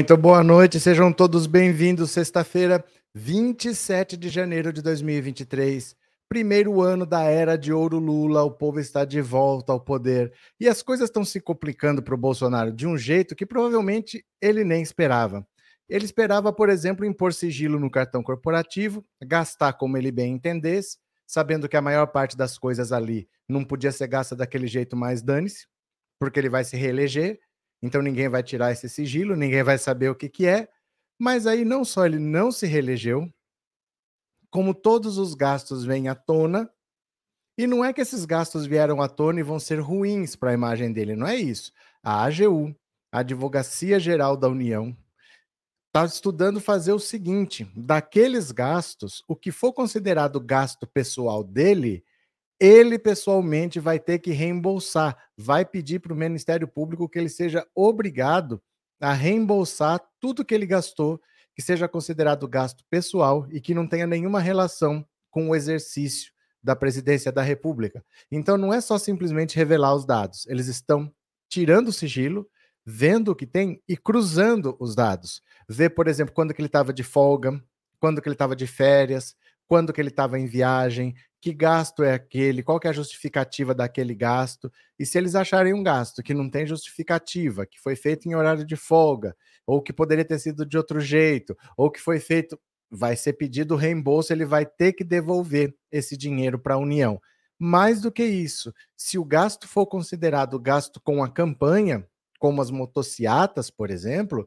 Muito boa noite, sejam todos bem-vindos. Sexta-feira, 27 de janeiro de 2023, primeiro ano da era de ouro Lula. O povo está de volta ao poder e as coisas estão se complicando para o Bolsonaro de um jeito que provavelmente ele nem esperava. Ele esperava, por exemplo, impor sigilo no cartão corporativo, gastar como ele bem entendesse, sabendo que a maior parte das coisas ali não podia ser gasta daquele jeito mais dane-se, porque ele vai se reeleger então ninguém vai tirar esse sigilo, ninguém vai saber o que, que é. Mas aí não só ele não se reelegeu, como todos os gastos vêm à tona, e não é que esses gastos vieram à tona e vão ser ruins para a imagem dele, não é isso. A AGU, a Advocacia Geral da União, está estudando fazer o seguinte: daqueles gastos, o que for considerado gasto pessoal dele, ele pessoalmente vai ter que reembolsar, vai pedir para o Ministério Público que ele seja obrigado a reembolsar tudo que ele gastou, que seja considerado gasto pessoal e que não tenha nenhuma relação com o exercício da presidência da República. Então não é só simplesmente revelar os dados, eles estão tirando o sigilo, vendo o que tem e cruzando os dados. Ver, por exemplo, quando que ele estava de folga, quando que ele estava de férias, quando que ele estava em viagem, que gasto é aquele, qual é a justificativa daquele gasto, e se eles acharem um gasto que não tem justificativa, que foi feito em horário de folga, ou que poderia ter sido de outro jeito, ou que foi feito, vai ser pedido reembolso, ele vai ter que devolver esse dinheiro para a União. Mais do que isso, se o gasto for considerado gasto com a campanha, como as motociatas, por exemplo,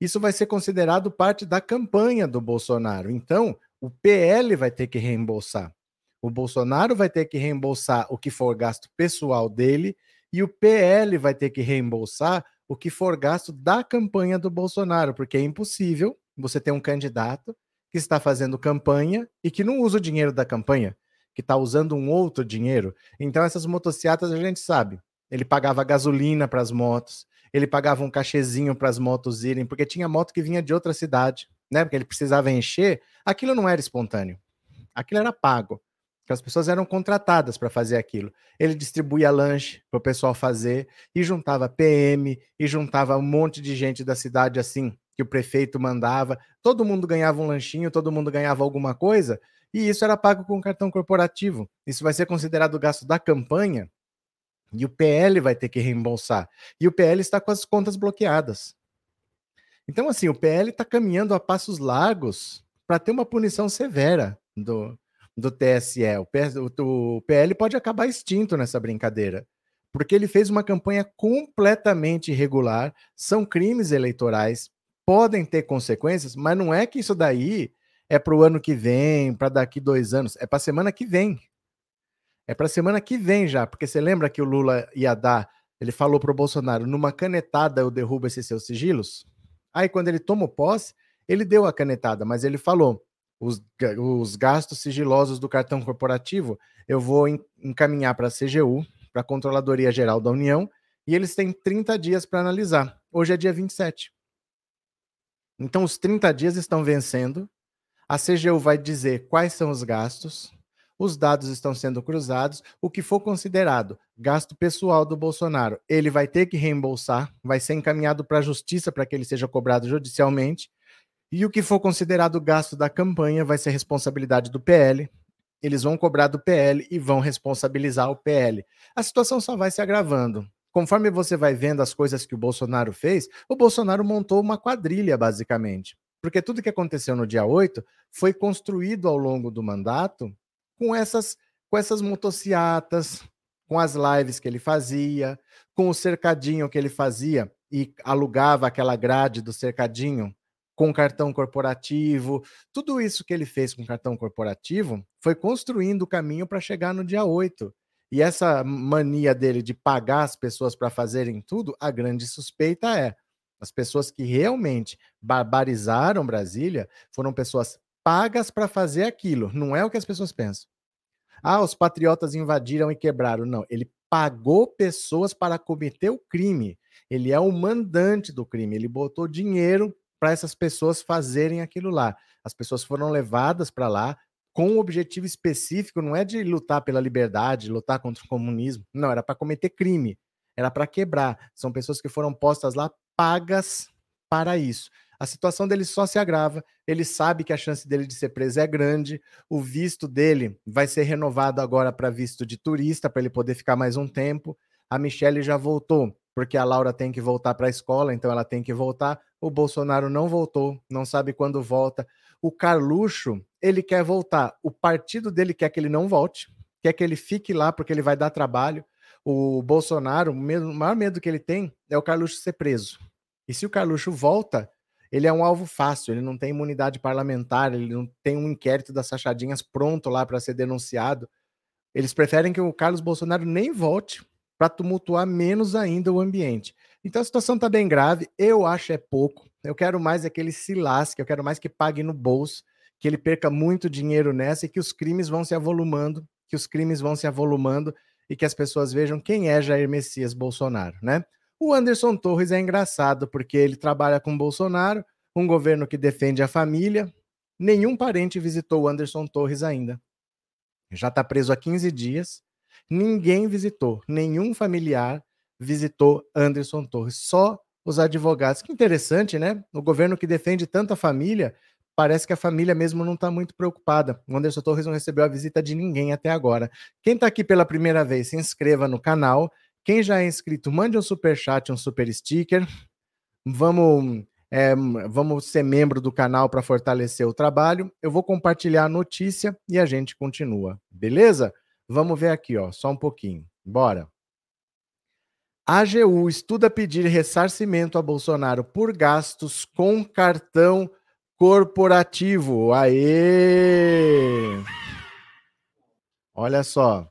isso vai ser considerado parte da campanha do Bolsonaro. Então, o PL vai ter que reembolsar. O Bolsonaro vai ter que reembolsar o que for gasto pessoal dele e o PL vai ter que reembolsar o que for gasto da campanha do Bolsonaro, porque é impossível você ter um candidato que está fazendo campanha e que não usa o dinheiro da campanha, que está usando um outro dinheiro. Então, essas motocicletas a gente sabe. Ele pagava gasolina para as motos, ele pagava um cachezinho para as motos irem, porque tinha moto que vinha de outra cidade né? Porque ele precisava encher, aquilo não era espontâneo. Aquilo era pago. As pessoas eram contratadas para fazer aquilo. Ele distribuía lanche para o pessoal fazer e juntava PM e juntava um monte de gente da cidade assim que o prefeito mandava. Todo mundo ganhava um lanchinho, todo mundo ganhava alguma coisa e isso era pago com cartão corporativo. Isso vai ser considerado gasto da campanha e o PL vai ter que reembolsar. E o PL está com as contas bloqueadas. Então, assim, o PL está caminhando a passos largos para ter uma punição severa do, do TSE. O, PS, o, PL pode acabar extinto nessa brincadeira, porque ele fez uma campanha completamente irregular, são crimes eleitorais, podem ter consequências, mas não é que isso daí é para o ano que vem, para daqui dois anos, é para a semana que vem. É para a semana que vem já, porque você lembra que o Lula ia dar, ele falou para o Bolsonaro, numa canetada eu derrubo esses seus sigilos? Aí, quando ele tomou posse, ele deu a canetada, mas ele falou: os, os gastos sigilosos do cartão corporativo eu vou encaminhar para a CGU, para a Controladoria Geral da União, e eles têm 30 dias para analisar. Hoje é dia 27. Então, os 30 dias estão vencendo. A CGU vai dizer quais são os gastos, os dados estão sendo cruzados, o que for considerado gasto pessoal do Bolsonaro, ele vai ter que reembolsar, vai ser encaminhado para a justiça para que ele seja cobrado judicialmente, e o que for considerado gasto da campanha vai ser responsabilidade do PL. Eles vão cobrar do PL e vão responsabilizar o PL. A situação só vai se agravando. Conforme você vai vendo as coisas que o Bolsonaro fez, o Bolsonaro montou uma quadrilha, basicamente. Porque tudo que aconteceu no dia 8 foi construído ao longo do mandato com essas com essas motociatas, com as lives que ele fazia, com o cercadinho que ele fazia e alugava aquela grade do cercadinho com cartão corporativo. Tudo isso que ele fez com cartão corporativo foi construindo o caminho para chegar no dia 8. E essa mania dele de pagar as pessoas para fazerem tudo, a grande suspeita é as pessoas que realmente barbarizaram Brasília foram pessoas pagas para fazer aquilo. Não é o que as pessoas pensam. Ah, os patriotas invadiram e quebraram. Não, ele pagou pessoas para cometer o crime. Ele é o mandante do crime. Ele botou dinheiro para essas pessoas fazerem aquilo lá. As pessoas foram levadas para lá com um objetivo específico, não é de lutar pela liberdade, lutar contra o comunismo. Não, era para cometer crime. Era para quebrar. São pessoas que foram postas lá pagas para isso. A situação dele só se agrava, ele sabe que a chance dele de ser preso é grande, o visto dele vai ser renovado agora para visto de turista, para ele poder ficar mais um tempo. A Michelle já voltou, porque a Laura tem que voltar para a escola, então ela tem que voltar. O Bolsonaro não voltou, não sabe quando volta. O Carluxo, ele quer voltar. O partido dele quer que ele não volte, quer que ele fique lá porque ele vai dar trabalho. O Bolsonaro, o maior medo que ele tem é o Carluxo ser preso. E se o Carluxo volta, ele é um alvo fácil, ele não tem imunidade parlamentar, ele não tem um inquérito das sachadinhas pronto lá para ser denunciado. Eles preferem que o Carlos Bolsonaro nem volte para tumultuar menos ainda o ambiente. Então a situação está bem grave, eu acho é pouco. Eu quero mais é que ele se lasque, eu quero mais que pague no bolso, que ele perca muito dinheiro nessa e que os crimes vão se avolumando, que os crimes vão se avolumando e que as pessoas vejam quem é Jair Messias Bolsonaro, né? O Anderson Torres é engraçado porque ele trabalha com Bolsonaro, um governo que defende a família. Nenhum parente visitou o Anderson Torres ainda. Já está preso há 15 dias. Ninguém visitou, nenhum familiar visitou Anderson Torres, só os advogados. Que interessante, né? O governo que defende tanto a família, parece que a família mesmo não está muito preocupada. O Anderson Torres não recebeu a visita de ninguém até agora. Quem está aqui pela primeira vez, se inscreva no canal quem já é inscrito, mande um super chat, um super sticker. Vamos, é, vamos ser membro do canal para fortalecer o trabalho. Eu vou compartilhar a notícia e a gente continua, beleza? Vamos ver aqui, ó, só um pouquinho. Bora. AGU estuda pedir ressarcimento a Bolsonaro por gastos com cartão corporativo. Aê! Olha só.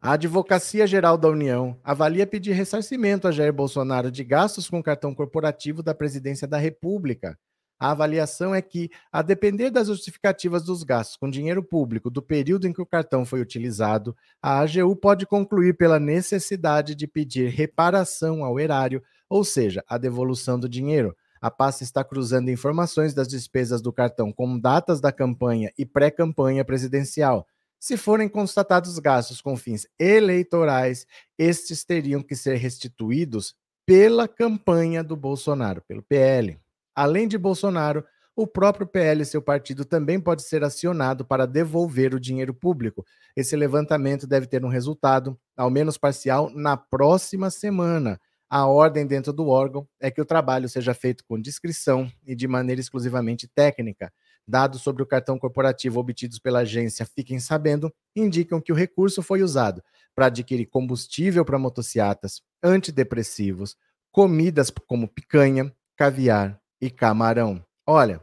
A Advocacia Geral da União avalia pedir ressarcimento a Jair Bolsonaro de gastos com cartão corporativo da Presidência da República. A avaliação é que, a depender das justificativas dos gastos com dinheiro público do período em que o cartão foi utilizado, a AGU pode concluir pela necessidade de pedir reparação ao erário, ou seja, a devolução do dinheiro. A pasta está cruzando informações das despesas do cartão com datas da campanha e pré-campanha presidencial. Se forem constatados gastos com fins eleitorais, estes teriam que ser restituídos pela campanha do Bolsonaro, pelo PL. Além de Bolsonaro, o próprio PL e seu partido também pode ser acionado para devolver o dinheiro público. Esse levantamento deve ter um resultado, ao menos parcial, na próxima semana. A ordem dentro do órgão é que o trabalho seja feito com discrição e de maneira exclusivamente técnica. Dados sobre o cartão corporativo obtidos pela agência Fiquem Sabendo indicam que o recurso foi usado para adquirir combustível para motocicletas, antidepressivos, comidas como picanha, caviar e camarão. Olha,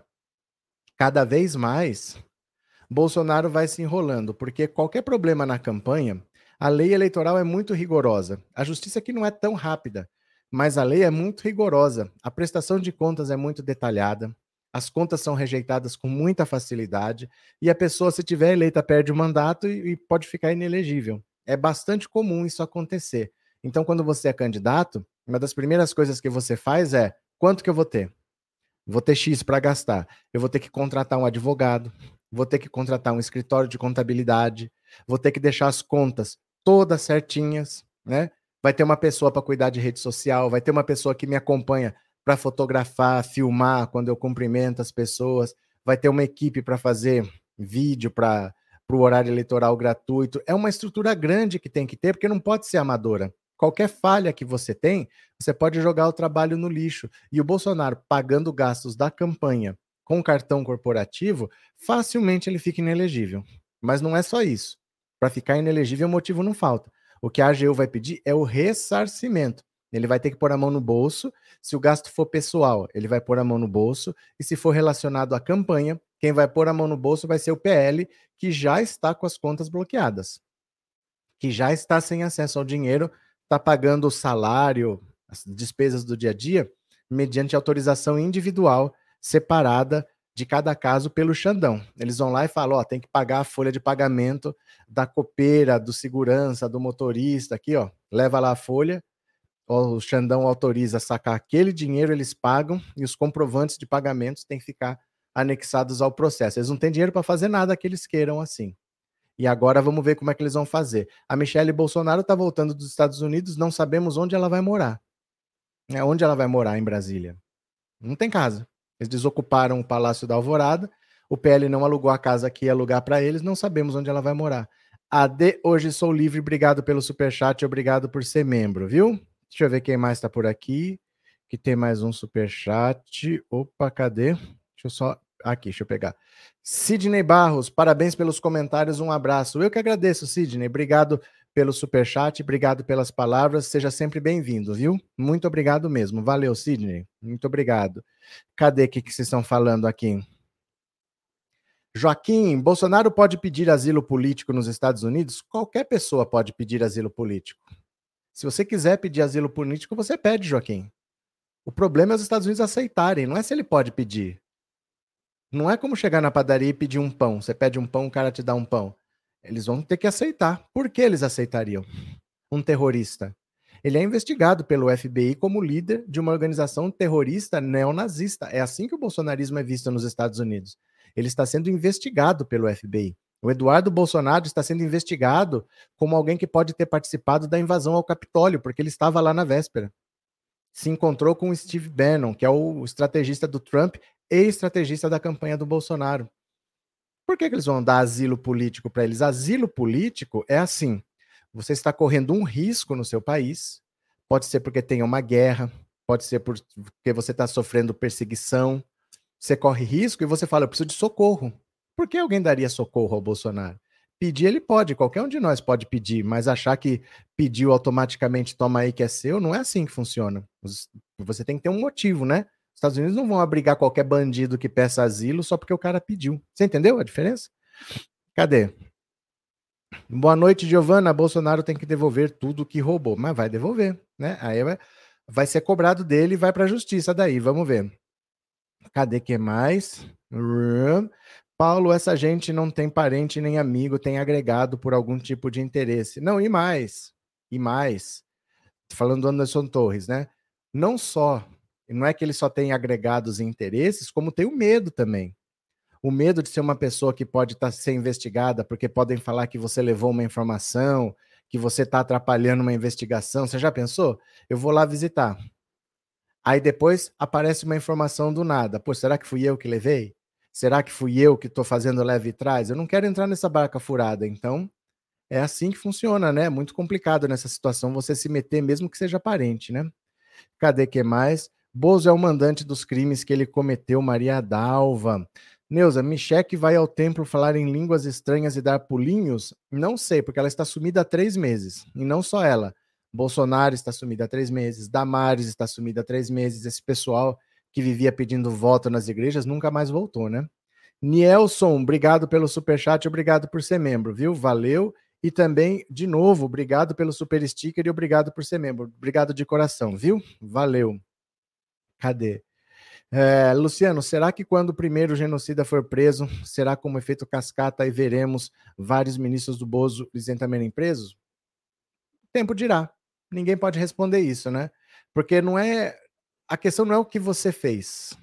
cada vez mais Bolsonaro vai se enrolando, porque qualquer problema na campanha, a lei eleitoral é muito rigorosa. A justiça aqui não é tão rápida, mas a lei é muito rigorosa. A prestação de contas é muito detalhada as contas são rejeitadas com muita facilidade e a pessoa, se tiver eleita, perde o mandato e, e pode ficar inelegível. É bastante comum isso acontecer. Então, quando você é candidato, uma das primeiras coisas que você faz é: quanto que eu vou ter? Vou ter X para gastar. Eu vou ter que contratar um advogado, vou ter que contratar um escritório de contabilidade, vou ter que deixar as contas todas certinhas, né? Vai ter uma pessoa para cuidar de rede social, vai ter uma pessoa que me acompanha para fotografar, filmar quando eu cumprimento as pessoas, vai ter uma equipe para fazer vídeo para o horário eleitoral gratuito. É uma estrutura grande que tem que ter, porque não pode ser amadora. Qualquer falha que você tem, você pode jogar o trabalho no lixo. E o Bolsonaro pagando gastos da campanha com cartão corporativo, facilmente ele fica inelegível. Mas não é só isso. Para ficar inelegível, o motivo não falta. O que a AGU vai pedir é o ressarcimento. Ele vai ter que pôr a mão no bolso. Se o gasto for pessoal, ele vai pôr a mão no bolso. E se for relacionado à campanha, quem vai pôr a mão no bolso vai ser o PL, que já está com as contas bloqueadas, que já está sem acesso ao dinheiro, está pagando o salário, as despesas do dia a dia, mediante autorização individual separada de cada caso pelo Xandão. Eles vão lá e falam: ó, tem que pagar a folha de pagamento da copeira, do segurança, do motorista, aqui, ó, leva lá a folha o Xandão autoriza sacar aquele dinheiro, eles pagam e os comprovantes de pagamentos têm que ficar anexados ao processo. Eles não têm dinheiro para fazer nada que eles queiram assim. E agora vamos ver como é que eles vão fazer. A Michelle Bolsonaro está voltando dos Estados Unidos, não sabemos onde ela vai morar. É onde ela vai morar em Brasília. Não tem casa. Eles desocuparam o Palácio da Alvorada. O PL não alugou a casa que ia alugar para eles. Não sabemos onde ela vai morar. AD, hoje sou livre. Obrigado pelo superchat. Obrigado por ser membro, viu? Deixa eu ver quem mais está por aqui. Que tem mais um superchat. Opa, cadê? Deixa eu só. Aqui, deixa eu pegar. Sidney Barros, parabéns pelos comentários. Um abraço. Eu que agradeço, Sidney. Obrigado pelo super chat, obrigado pelas palavras, seja sempre bem-vindo, viu? Muito obrigado mesmo. Valeu, Sidney. Muito obrigado. Cadê o que, que vocês estão falando aqui? Joaquim, Bolsonaro pode pedir asilo político nos Estados Unidos? Qualquer pessoa pode pedir asilo político. Se você quiser pedir asilo político, você pede, Joaquim. O problema é os Estados Unidos aceitarem, não é se ele pode pedir. Não é como chegar na padaria e pedir um pão. Você pede um pão, o cara te dá um pão. Eles vão ter que aceitar. Por que eles aceitariam um terrorista? Ele é investigado pelo FBI como líder de uma organização terrorista neonazista. É assim que o bolsonarismo é visto nos Estados Unidos. Ele está sendo investigado pelo FBI. O Eduardo Bolsonaro está sendo investigado como alguém que pode ter participado da invasão ao Capitólio, porque ele estava lá na véspera. Se encontrou com o Steve Bannon, que é o estrategista do Trump e estrategista da campanha do Bolsonaro. Por que, que eles vão dar asilo político para eles? Asilo político é assim: você está correndo um risco no seu país, pode ser porque tem uma guerra, pode ser porque você está sofrendo perseguição. Você corre risco e você fala, eu preciso de socorro. Por que alguém daria socorro ao Bolsonaro? Pedir ele pode, qualquer um de nós pode pedir, mas achar que pediu automaticamente toma aí que é seu, não é assim que funciona. Você tem que ter um motivo, né? Estados Unidos não vão abrigar qualquer bandido que peça asilo só porque o cara pediu. Você entendeu a diferença? Cadê? Boa noite, Giovana. Bolsonaro tem que devolver tudo que roubou, mas vai devolver, né? Aí vai, vai ser cobrado dele e vai para a justiça daí. Vamos ver. Cadê que mais? Paulo, essa gente não tem parente nem amigo, tem agregado por algum tipo de interesse. Não, e mais. E mais. Falando do Anderson Torres, né? Não só não é que ele só tem agregados e interesses, como tem o medo também. O medo de ser uma pessoa que pode tá, ser investigada, porque podem falar que você levou uma informação, que você está atrapalhando uma investigação. Você já pensou? Eu vou lá visitar. Aí depois aparece uma informação do nada. Pô, será que fui eu que levei? Será que fui eu que estou fazendo leve e trás? Eu não quero entrar nessa barca furada. Então, é assim que funciona, né? É muito complicado nessa situação você se meter, mesmo que seja parente, né? Cadê que mais? Bozo é o mandante dos crimes que ele cometeu, Maria Dalva. Neuza, Micheque vai ao templo falar em línguas estranhas e dar pulinhos? Não sei, porque ela está sumida há três meses. E não só ela. Bolsonaro está sumido há três meses, Damares está sumido há três meses. Esse pessoal que vivia pedindo voto nas igrejas nunca mais voltou, né? Nielson, obrigado pelo superchat, obrigado por ser membro, viu? Valeu. E também, de novo, obrigado pelo super sticker e obrigado por ser membro. Obrigado de coração, viu? Valeu. Cadê? É, Luciano, será que quando o primeiro genocida for preso, será como efeito cascata e veremos vários ministros do Bozo isentamente presos? Tempo dirá. Ninguém pode responder isso, né? Porque não é. A questão não é o que você fez.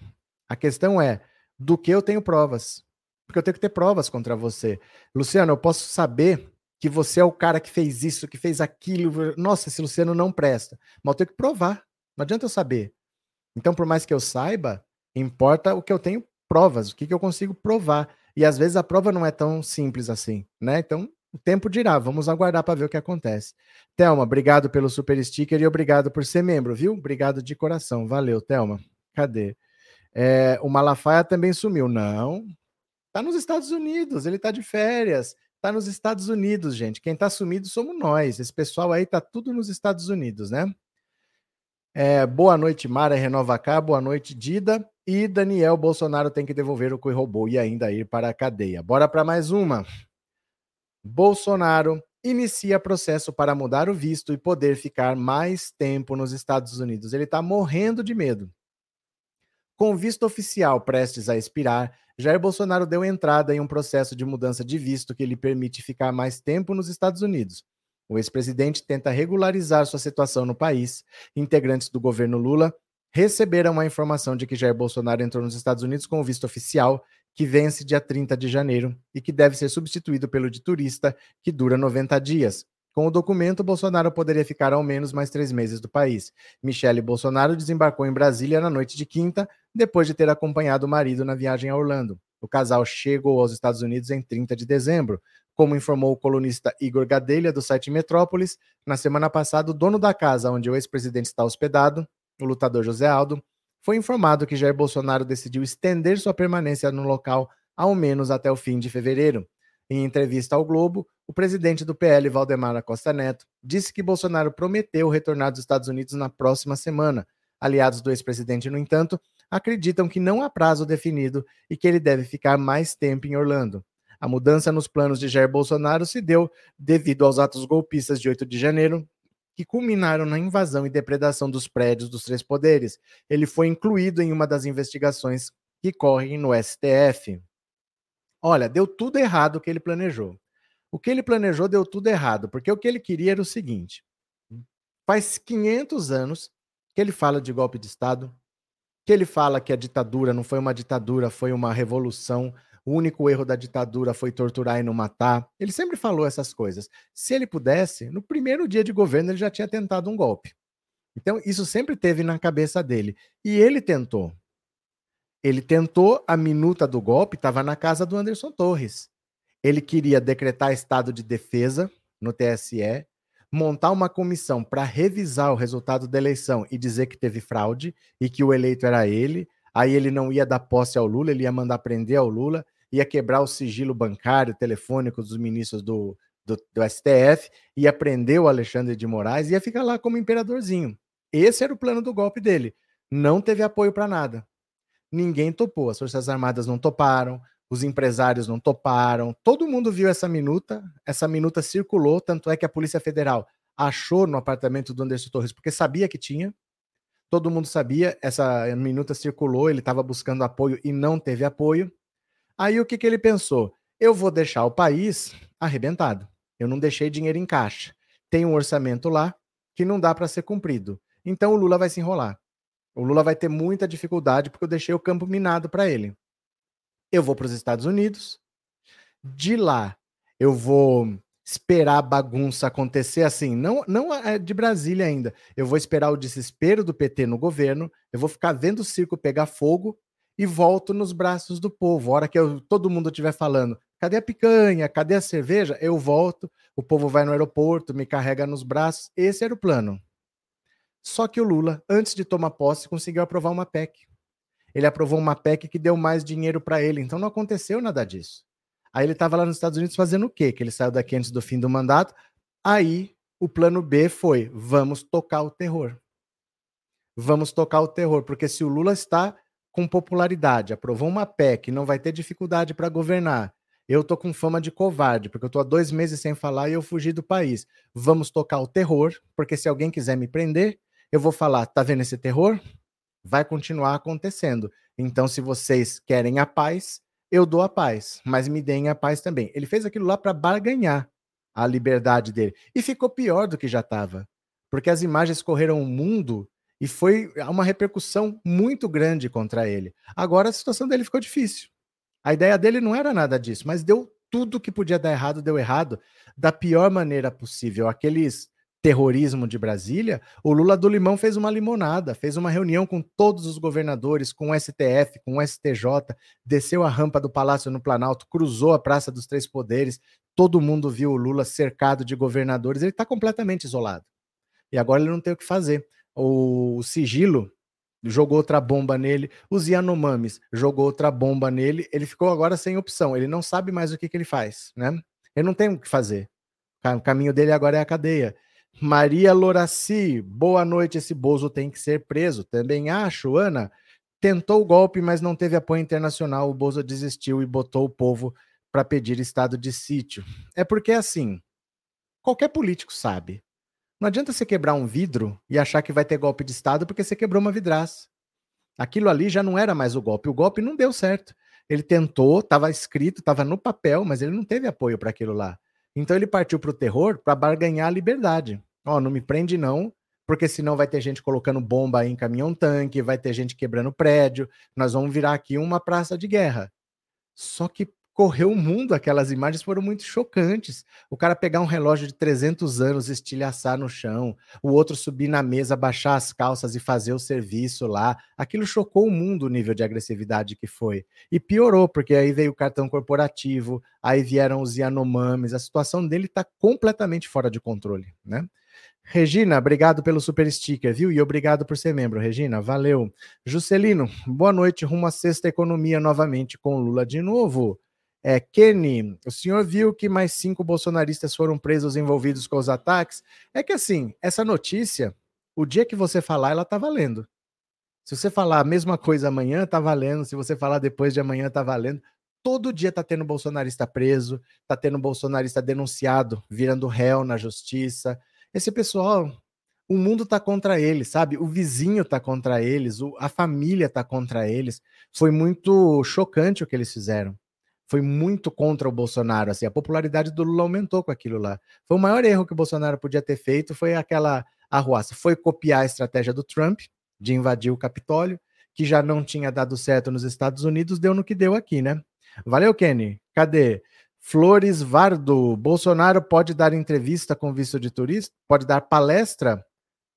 A questão é do que eu tenho provas. Porque eu tenho que ter provas contra você. Luciano, eu posso saber que você é o cara que fez isso, que fez aquilo. Nossa, esse Luciano não presta. Mas eu tenho que provar. Não adianta eu saber. Então, por mais que eu saiba, importa o que eu tenho provas, o que, que eu consigo provar. E às vezes a prova não é tão simples assim, né? Então, o tempo dirá. Vamos aguardar para ver o que acontece. Thelma, obrigado pelo super sticker e obrigado por ser membro, viu? Obrigado de coração. Valeu, Thelma. Cadê? É, o Malafaia também sumiu. Não. Tá nos Estados Unidos, ele tá de férias. Tá nos Estados Unidos, gente. Quem tá sumido somos nós. Esse pessoal aí tá tudo nos Estados Unidos, né? É, boa noite, Mara Renova Cá. Boa noite, Dida. E Daniel Bolsonaro tem que devolver o que roubou e ainda ir para a cadeia. Bora para mais uma. Bolsonaro inicia processo para mudar o visto e poder ficar mais tempo nos Estados Unidos. Ele está morrendo de medo. Com visto oficial prestes a expirar, Jair Bolsonaro deu entrada em um processo de mudança de visto que lhe permite ficar mais tempo nos Estados Unidos. O ex-presidente tenta regularizar sua situação no país. Integrantes do governo Lula receberam a informação de que Jair Bolsonaro entrou nos Estados Unidos com o visto oficial, que vence dia 30 de janeiro e que deve ser substituído pelo de turista, que dura 90 dias. Com o documento, Bolsonaro poderia ficar ao menos mais três meses do país. Michele Bolsonaro desembarcou em Brasília na noite de quinta, depois de ter acompanhado o marido na viagem a Orlando. O casal chegou aos Estados Unidos em 30 de dezembro. Como informou o colunista Igor Gadelha, do site Metrópolis, na semana passada, o dono da casa onde o ex-presidente está hospedado, o lutador José Aldo, foi informado que Jair Bolsonaro decidiu estender sua permanência no local ao menos até o fim de fevereiro. Em entrevista ao Globo, o presidente do PL, Valdemar Costa Neto, disse que Bolsonaro prometeu retornar dos Estados Unidos na próxima semana. Aliados do ex-presidente, no entanto, acreditam que não há prazo definido e que ele deve ficar mais tempo em Orlando. A mudança nos planos de Jair Bolsonaro se deu devido aos atos golpistas de 8 de janeiro, que culminaram na invasão e depredação dos prédios dos três poderes. Ele foi incluído em uma das investigações que correm no STF. Olha, deu tudo errado o que ele planejou. O que ele planejou deu tudo errado, porque o que ele queria era o seguinte: faz 500 anos que ele fala de golpe de Estado, que ele fala que a ditadura não foi uma ditadura, foi uma revolução. O único erro da ditadura foi torturar e não matar. Ele sempre falou essas coisas. Se ele pudesse, no primeiro dia de governo ele já tinha tentado um golpe. Então, isso sempre teve na cabeça dele. E ele tentou. Ele tentou, a minuta do golpe estava na casa do Anderson Torres. Ele queria decretar estado de defesa no TSE, montar uma comissão para revisar o resultado da eleição e dizer que teve fraude e que o eleito era ele. Aí ele não ia dar posse ao Lula, ele ia mandar prender ao Lula, ia quebrar o sigilo bancário, telefônico dos ministros do, do, do STF, ia prender o Alexandre de Moraes e ia ficar lá como imperadorzinho. Esse era o plano do golpe dele. Não teve apoio para nada. Ninguém topou. As Forças Armadas não toparam, os empresários não toparam, todo mundo viu essa minuta, essa minuta circulou, tanto é que a Polícia Federal achou no apartamento do Anderson Torres, porque sabia que tinha, todo mundo sabia, essa minuta circulou, ele estava buscando apoio e não teve apoio. Aí o que, que ele pensou? Eu vou deixar o país arrebentado. Eu não deixei dinheiro em caixa. Tem um orçamento lá que não dá para ser cumprido. Então o Lula vai se enrolar. O Lula vai ter muita dificuldade porque eu deixei o campo minado para ele eu vou para os Estados Unidos. De lá, eu vou esperar a bagunça acontecer assim, não, não é de Brasília ainda. Eu vou esperar o desespero do PT no governo, eu vou ficar vendo o circo pegar fogo e volto nos braços do povo. A hora que eu, todo mundo estiver falando, cadê a picanha, cadê a cerveja? Eu volto, o povo vai no aeroporto, me carrega nos braços. Esse era o plano. Só que o Lula, antes de tomar posse, conseguiu aprovar uma PEC ele aprovou uma PEC que deu mais dinheiro para ele. Então não aconteceu nada disso. Aí ele estava lá nos Estados Unidos fazendo o quê? Que ele saiu daqui antes do fim do mandato. Aí o plano B foi: vamos tocar o terror. Vamos tocar o terror, porque se o Lula está com popularidade, aprovou uma PEC, não vai ter dificuldade para governar. Eu tô com fama de covarde, porque eu tô há dois meses sem falar e eu fugi do país. Vamos tocar o terror, porque se alguém quiser me prender, eu vou falar: tá vendo esse terror? vai continuar acontecendo. Então, se vocês querem a paz, eu dou a paz, mas me deem a paz também. Ele fez aquilo lá para barganhar a liberdade dele. E ficou pior do que já estava, porque as imagens correram o mundo e foi uma repercussão muito grande contra ele. Agora a situação dele ficou difícil. A ideia dele não era nada disso, mas deu tudo que podia dar errado, deu errado da pior maneira possível. Aqueles terrorismo de Brasília, o Lula do Limão fez uma limonada, fez uma reunião com todos os governadores, com o STF, com o STJ, desceu a rampa do Palácio no Planalto, cruzou a Praça dos Três Poderes, todo mundo viu o Lula cercado de governadores, ele está completamente isolado. E agora ele não tem o que fazer. O sigilo jogou outra bomba nele, os Yanomamis jogou outra bomba nele, ele ficou agora sem opção, ele não sabe mais o que, que ele faz, né? Ele não tem o que fazer. O caminho dele agora é a cadeia. Maria Loraci, boa noite. Esse Bozo tem que ser preso. Também acho, Ana. Tentou o golpe, mas não teve apoio internacional. O Bozo desistiu e botou o povo para pedir estado de sítio. É porque, assim, qualquer político sabe. Não adianta você quebrar um vidro e achar que vai ter golpe de estado porque você quebrou uma vidraça. Aquilo ali já não era mais o golpe. O golpe não deu certo. Ele tentou, estava escrito, estava no papel, mas ele não teve apoio para aquilo lá. Então ele partiu para o terror para barganhar a liberdade. Ó, oh, não me prende não, porque senão vai ter gente colocando bomba em caminhão-tanque, vai ter gente quebrando prédio, nós vamos virar aqui uma praça de guerra. Só que correu o mundo, aquelas imagens foram muito chocantes. O cara pegar um relógio de 300 anos, estilhaçar no chão, o outro subir na mesa, baixar as calças e fazer o serviço lá. Aquilo chocou o mundo o nível de agressividade que foi. E piorou, porque aí veio o cartão corporativo, aí vieram os Yanomamis, a situação dele está completamente fora de controle, né? Regina, obrigado pelo super sticker, viu? E obrigado por ser membro, Regina. Valeu. Juscelino, boa noite. Rumo à sexta economia novamente com Lula de novo. É, Kenny, o senhor viu que mais cinco bolsonaristas foram presos envolvidos com os ataques? É que assim, essa notícia, o dia que você falar, ela tá valendo. Se você falar a mesma coisa amanhã, tá valendo. Se você falar depois de amanhã, tá valendo. Todo dia tá tendo bolsonarista preso, tá tendo bolsonarista denunciado, virando réu na justiça. Esse pessoal, o mundo tá contra eles, sabe? O vizinho tá contra eles, a família tá contra eles. Foi muito chocante o que eles fizeram foi muito contra o Bolsonaro. Assim, a popularidade do Lula aumentou com aquilo lá. Foi o maior erro que o Bolsonaro podia ter feito, foi aquela arruaça. Foi copiar a estratégia do Trump de invadir o Capitólio, que já não tinha dado certo nos Estados Unidos, deu no que deu aqui, né? Valeu, Kenny. Cadê? Flores Vardo, Bolsonaro pode dar entrevista com visto de turista? Pode dar palestra?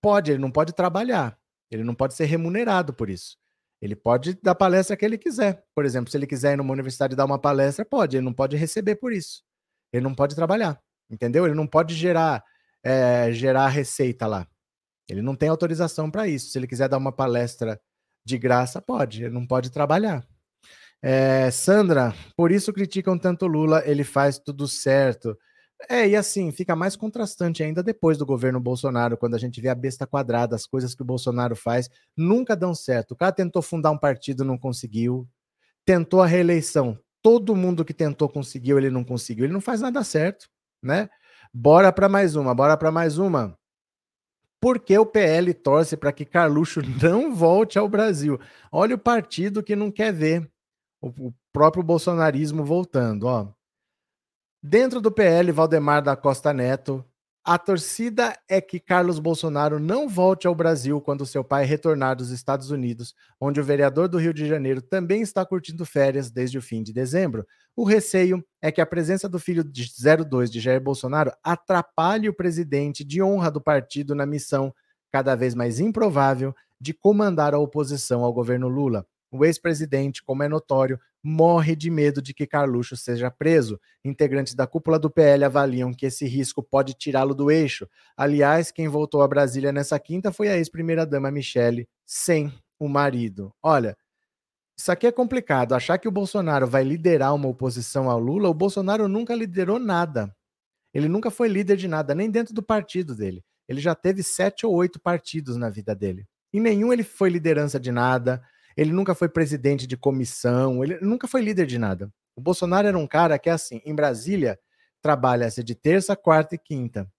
Pode, ele não pode trabalhar. Ele não pode ser remunerado por isso. Ele pode dar palestra que ele quiser. Por exemplo, se ele quiser ir numa universidade dar uma palestra, pode. Ele não pode receber por isso. Ele não pode trabalhar. Entendeu? Ele não pode gerar, é, gerar receita lá. Ele não tem autorização para isso. Se ele quiser dar uma palestra de graça, pode. Ele não pode trabalhar. É, Sandra, por isso criticam tanto Lula, ele faz tudo certo. É, e assim, fica mais contrastante ainda depois do governo Bolsonaro, quando a gente vê a besta quadrada, as coisas que o Bolsonaro faz, nunca dão certo. O cara tentou fundar um partido, não conseguiu. Tentou a reeleição. Todo mundo que tentou conseguiu, ele não conseguiu. Ele não faz nada certo, né? Bora para mais uma, bora para mais uma. Por que o PL torce para que Carluxo não volte ao Brasil? Olha o partido que não quer ver o próprio bolsonarismo voltando, ó. Dentro do PL, Valdemar da Costa Neto, a torcida é que Carlos Bolsonaro não volte ao Brasil quando seu pai retornar dos Estados Unidos, onde o vereador do Rio de Janeiro também está curtindo férias desde o fim de dezembro. O receio é que a presença do filho de 02 de Jair Bolsonaro atrapalhe o presidente de honra do partido na missão, cada vez mais improvável, de comandar a oposição ao governo Lula. O ex-presidente, como é notório, morre de medo de que Carluxo seja preso. Integrantes da cúpula do PL avaliam que esse risco pode tirá-lo do eixo. Aliás, quem voltou a Brasília nessa quinta foi a ex-primeira-dama Michele, sem o marido. Olha, isso aqui é complicado. Achar que o Bolsonaro vai liderar uma oposição ao Lula, o Bolsonaro nunca liderou nada. Ele nunca foi líder de nada, nem dentro do partido dele. Ele já teve sete ou oito partidos na vida dele. Em nenhum ele foi liderança de nada ele nunca foi presidente de comissão, ele nunca foi líder de nada. O Bolsonaro era um cara que, assim, em Brasília, trabalha-se de terça, quarta e quinta.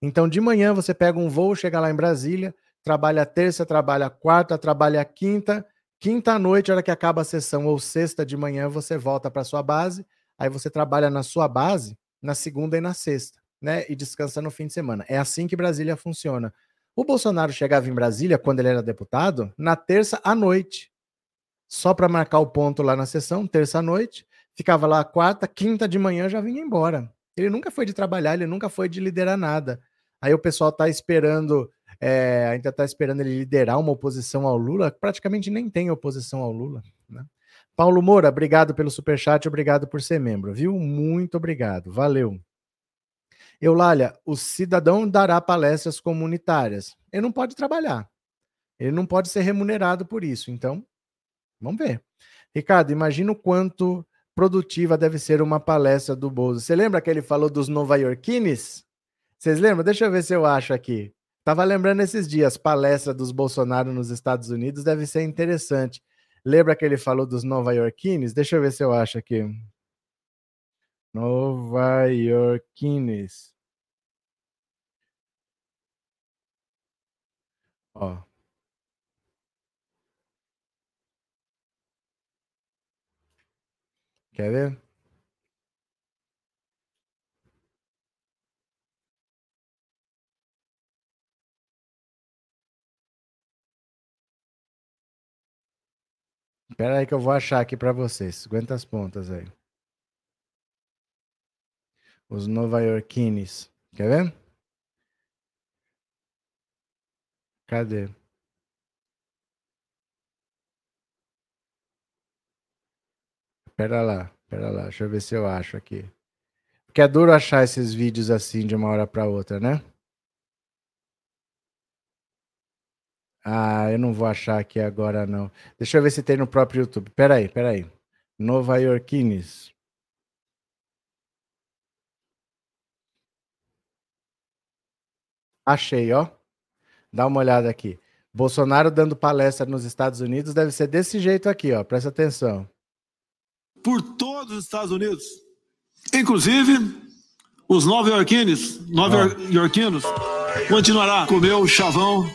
Então, de manhã, você pega um voo, chega lá em Brasília, trabalha terça, trabalha quarta, trabalha quinta, quinta à noite, hora que acaba a sessão, ou sexta de manhã, você volta para sua base, aí você trabalha na sua base na segunda e na sexta, né? E descansa no fim de semana. É assim que Brasília funciona. O Bolsonaro chegava em Brasília, quando ele era deputado, na terça à noite, só para marcar o ponto lá na sessão, terça à noite, ficava lá quarta, quinta de manhã já vinha embora. Ele nunca foi de trabalhar, ele nunca foi de liderar nada. Aí o pessoal está esperando, é, ainda está esperando ele liderar uma oposição ao Lula, praticamente nem tem oposição ao Lula. Né? Paulo Moura, obrigado pelo superchat, obrigado por ser membro, viu? Muito obrigado, valeu. Eulália, o cidadão dará palestras comunitárias. Ele não pode trabalhar. Ele não pode ser remunerado por isso. Então, vamos ver. Ricardo, imagina o quanto produtiva deve ser uma palestra do Bozo. Você lembra que ele falou dos nova-iorquines? Vocês lembram? Deixa eu ver se eu acho aqui. Tava lembrando esses dias, palestra dos Bolsonaro nos Estados Unidos deve ser interessante. Lembra que ele falou dos nova-iorquines? Deixa eu ver se eu acho aqui. Nova-iorquines. Ó. Quer ver? Espera aí que eu vou achar aqui para vocês. Aguenta as pontas aí. Os nova-iorquines. Quer ver? Cadê? Pera lá, pera lá, deixa eu ver se eu acho aqui. Porque é duro achar esses vídeos assim de uma hora para outra, né? Ah, eu não vou achar aqui agora, não. Deixa eu ver se tem no próprio YouTube. Peraí, peraí. Nova Yorkines. Achei, ó. Dá uma olhada aqui. Bolsonaro dando palestra nos Estados Unidos deve ser desse jeito aqui, ó. Presta atenção. Por todos os Estados Unidos. Inclusive, os nova-iorquinos, nova-iorquinos, continuará com o meu chavão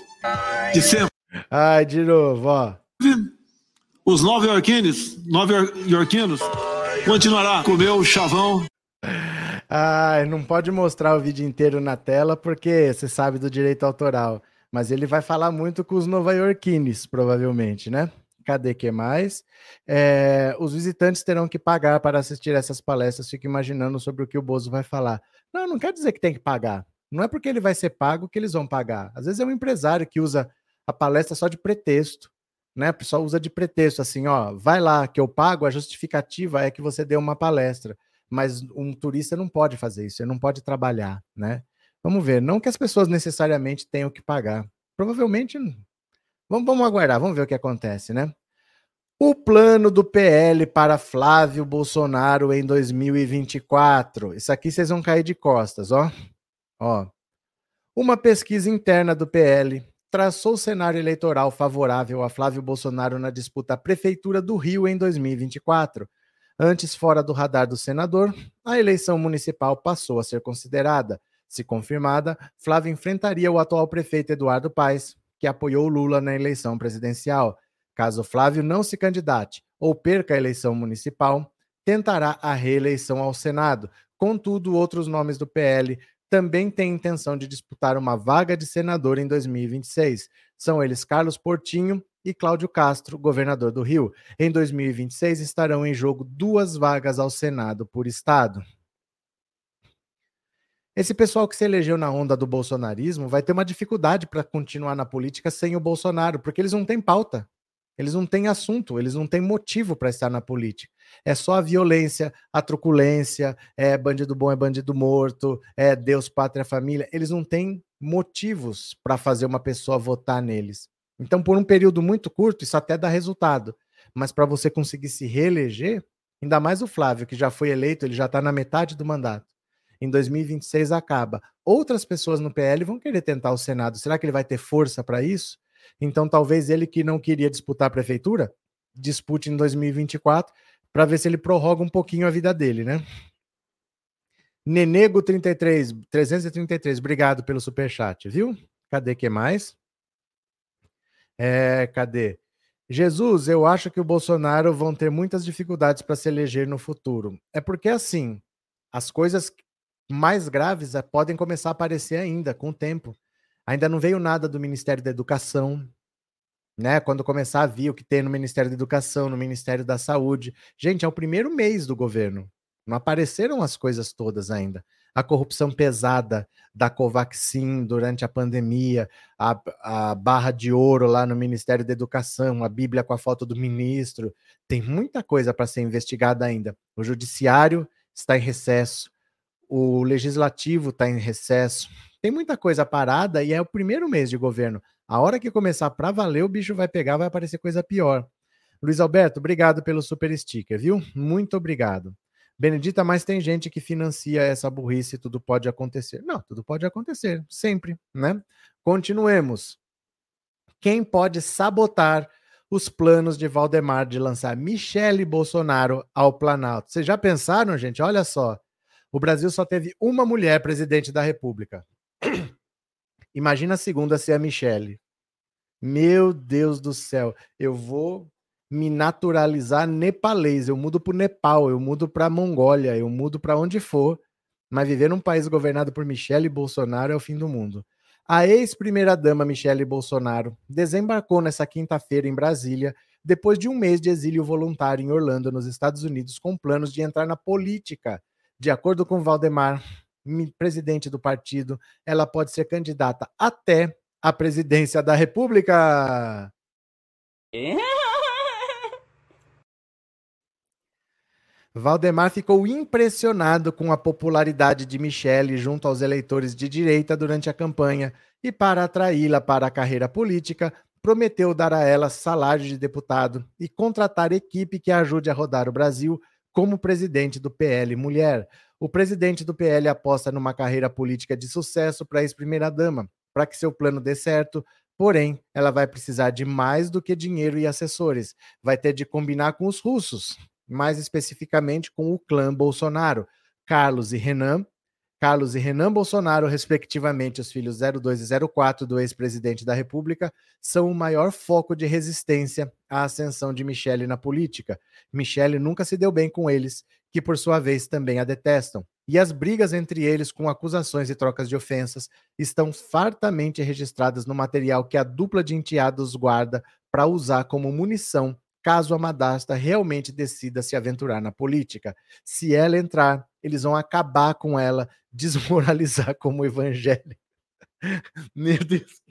de sempre. Ai, de novo, ó. Os nova-iorquinos, nova-iorquinos, continuará com o meu chavão. Ai, não pode mostrar o vídeo inteiro na tela porque você sabe do direito autoral. Mas ele vai falar muito com os nova-iorquines, provavelmente, né? Cadê que mais? É, os visitantes terão que pagar para assistir essas palestras. Fico imaginando sobre o que o Bozo vai falar. Não, não quer dizer que tem que pagar. Não é porque ele vai ser pago que eles vão pagar. Às vezes é um empresário que usa a palestra só de pretexto, né? Pessoal usa de pretexto assim, ó, vai lá que eu pago, a justificativa é que você deu uma palestra. Mas um turista não pode fazer isso, ele não pode trabalhar, né? Vamos ver. Não que as pessoas necessariamente tenham que pagar. Provavelmente Vamos, vamos aguardar, vamos ver o que acontece, né? O plano do PL para Flávio Bolsonaro em 2024. Isso aqui vocês vão cair de costas, ó. Ó. Uma pesquisa interna do PL traçou o cenário eleitoral favorável a Flávio Bolsonaro na disputa à Prefeitura do Rio em 2024. Antes fora do radar do senador, a eleição municipal passou a ser considerada. Se confirmada, Flávio enfrentaria o atual prefeito Eduardo Paes, que apoiou Lula na eleição presidencial. Caso Flávio não se candidate ou perca a eleição municipal, tentará a reeleição ao Senado. Contudo, outros nomes do PL também têm intenção de disputar uma vaga de senador em 2026. São eles Carlos Portinho e Cláudio Castro, governador do Rio. Em 2026 estarão em jogo duas vagas ao Senado por estado. Esse pessoal que se elegeu na onda do bolsonarismo vai ter uma dificuldade para continuar na política sem o Bolsonaro, porque eles não têm pauta, eles não têm assunto, eles não têm motivo para estar na política. É só a violência, a truculência, é bandido bom é bandido morto, é Deus, pátria, família. Eles não têm motivos para fazer uma pessoa votar neles. Então, por um período muito curto, isso até dá resultado. Mas para você conseguir se reeleger, ainda mais o Flávio, que já foi eleito, ele já está na metade do mandato em 2026 acaba. Outras pessoas no PL vão querer tentar o Senado. Será que ele vai ter força para isso? Então, talvez ele que não queria disputar a prefeitura, dispute em 2024 para ver se ele prorroga um pouquinho a vida dele, né? Nenego 33, 333, obrigado pelo super chat, viu? Cadê que mais? É, cadê? Jesus, eu acho que o Bolsonaro vão ter muitas dificuldades para se eleger no futuro. É porque assim, as coisas mais graves eh, podem começar a aparecer ainda com o tempo. Ainda não veio nada do Ministério da Educação, né? Quando começar a vir o que tem no Ministério da Educação, no Ministério da Saúde. Gente, é o primeiro mês do governo. Não apareceram as coisas todas ainda. A corrupção pesada da Covaxin durante a pandemia, a, a barra de ouro lá no Ministério da Educação, a Bíblia com a foto do ministro. Tem muita coisa para ser investigada ainda. O Judiciário está em recesso o legislativo está em recesso, tem muita coisa parada e é o primeiro mês de governo. A hora que começar para valer, o bicho vai pegar, vai aparecer coisa pior. Luiz Alberto, obrigado pelo super sticker, viu? Muito obrigado. Benedita, mas tem gente que financia essa burrice, tudo pode acontecer. Não, tudo pode acontecer, sempre, né? Continuemos. Quem pode sabotar os planos de Valdemar de lançar Michele Bolsonaro ao Planalto? Vocês já pensaram, gente? Olha só. O Brasil só teve uma mulher presidente da República. Imagina a segunda ser a Michelle. Meu Deus do céu, eu vou me naturalizar nepalês, eu mudo para Nepal, eu mudo para Mongólia, eu mudo para onde for, mas viver num país governado por Michele Bolsonaro é o fim do mundo. A ex-primeira-dama Michele Bolsonaro desembarcou nessa quinta-feira em Brasília, depois de um mês de exílio voluntário em Orlando, nos Estados Unidos, com planos de entrar na política De acordo com Valdemar, presidente do partido, ela pode ser candidata até a presidência da República. Valdemar ficou impressionado com a popularidade de Michele junto aos eleitores de direita durante a campanha e, para atraí-la para a carreira política, prometeu dar a ela salário de deputado e contratar equipe que ajude a rodar o Brasil como presidente do PL Mulher. O presidente do PL aposta numa carreira política de sucesso para a ex-primeira-dama, para que seu plano dê certo. Porém, ela vai precisar de mais do que dinheiro e assessores. Vai ter de combinar com os russos, mais especificamente com o clã Bolsonaro. Carlos e Renan, Carlos e Renan Bolsonaro, respectivamente, os filhos 02 e 04 do ex-presidente da República, são o maior foco de resistência à ascensão de Michele na política. Michele nunca se deu bem com eles, que por sua vez também a detestam. E as brigas entre eles, com acusações e trocas de ofensas, estão fartamente registradas no material que a dupla de enteados guarda para usar como munição caso a madrasta realmente decida se aventurar na política. Se ela entrar, eles vão acabar com ela, desmoralizar como evangélico. Meu Deus.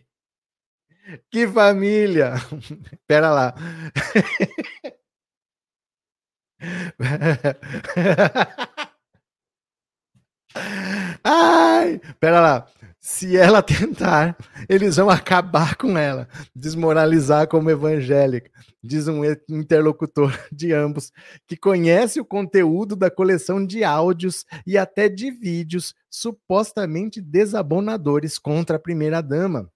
Que família! Pera lá. Ai, pera lá. Se ela tentar, eles vão acabar com ela, desmoralizar como evangélica, diz um interlocutor de ambos, que conhece o conteúdo da coleção de áudios e até de vídeos supostamente desabonadores contra a primeira-dama.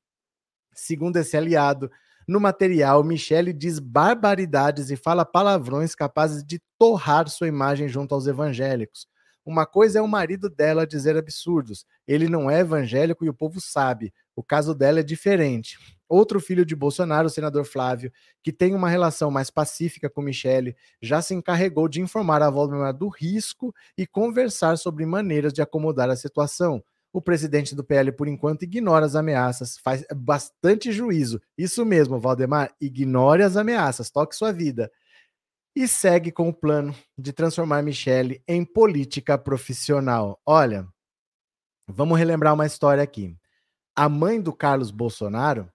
Segundo esse aliado, no material, Michele diz barbaridades e fala palavrões capazes de torrar sua imagem junto aos evangélicos. Uma coisa é o marido dela dizer absurdos. Ele não é evangélico e o povo sabe. O caso dela é diferente. Outro filho de Bolsonaro, o senador Flávio, que tem uma relação mais pacífica com Michele, já se encarregou de informar a Valdemar do risco e conversar sobre maneiras de acomodar a situação. O presidente do PL, por enquanto, ignora as ameaças, faz bastante juízo. Isso mesmo, Valdemar, ignore as ameaças, toque sua vida e segue com o plano de transformar Michele em política profissional. Olha, vamos relembrar uma história aqui. A mãe do Carlos Bolsonaro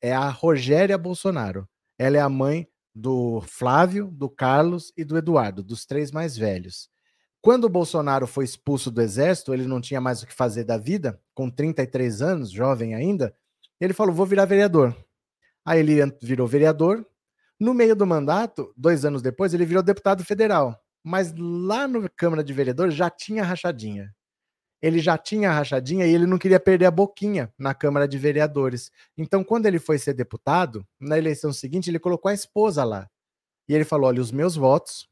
é a Rogéria Bolsonaro. Ela é a mãe do Flávio, do Carlos e do Eduardo, dos três mais velhos. Quando o Bolsonaro foi expulso do exército, ele não tinha mais o que fazer da vida, com 33 anos, jovem ainda, ele falou: vou virar vereador. Aí ele virou vereador, no meio do mandato, dois anos depois, ele virou deputado federal. Mas lá no Câmara de Vereadores já tinha rachadinha. Ele já tinha rachadinha e ele não queria perder a boquinha na Câmara de Vereadores. Então, quando ele foi ser deputado, na eleição seguinte, ele colocou a esposa lá. E ele falou: olha, os meus votos,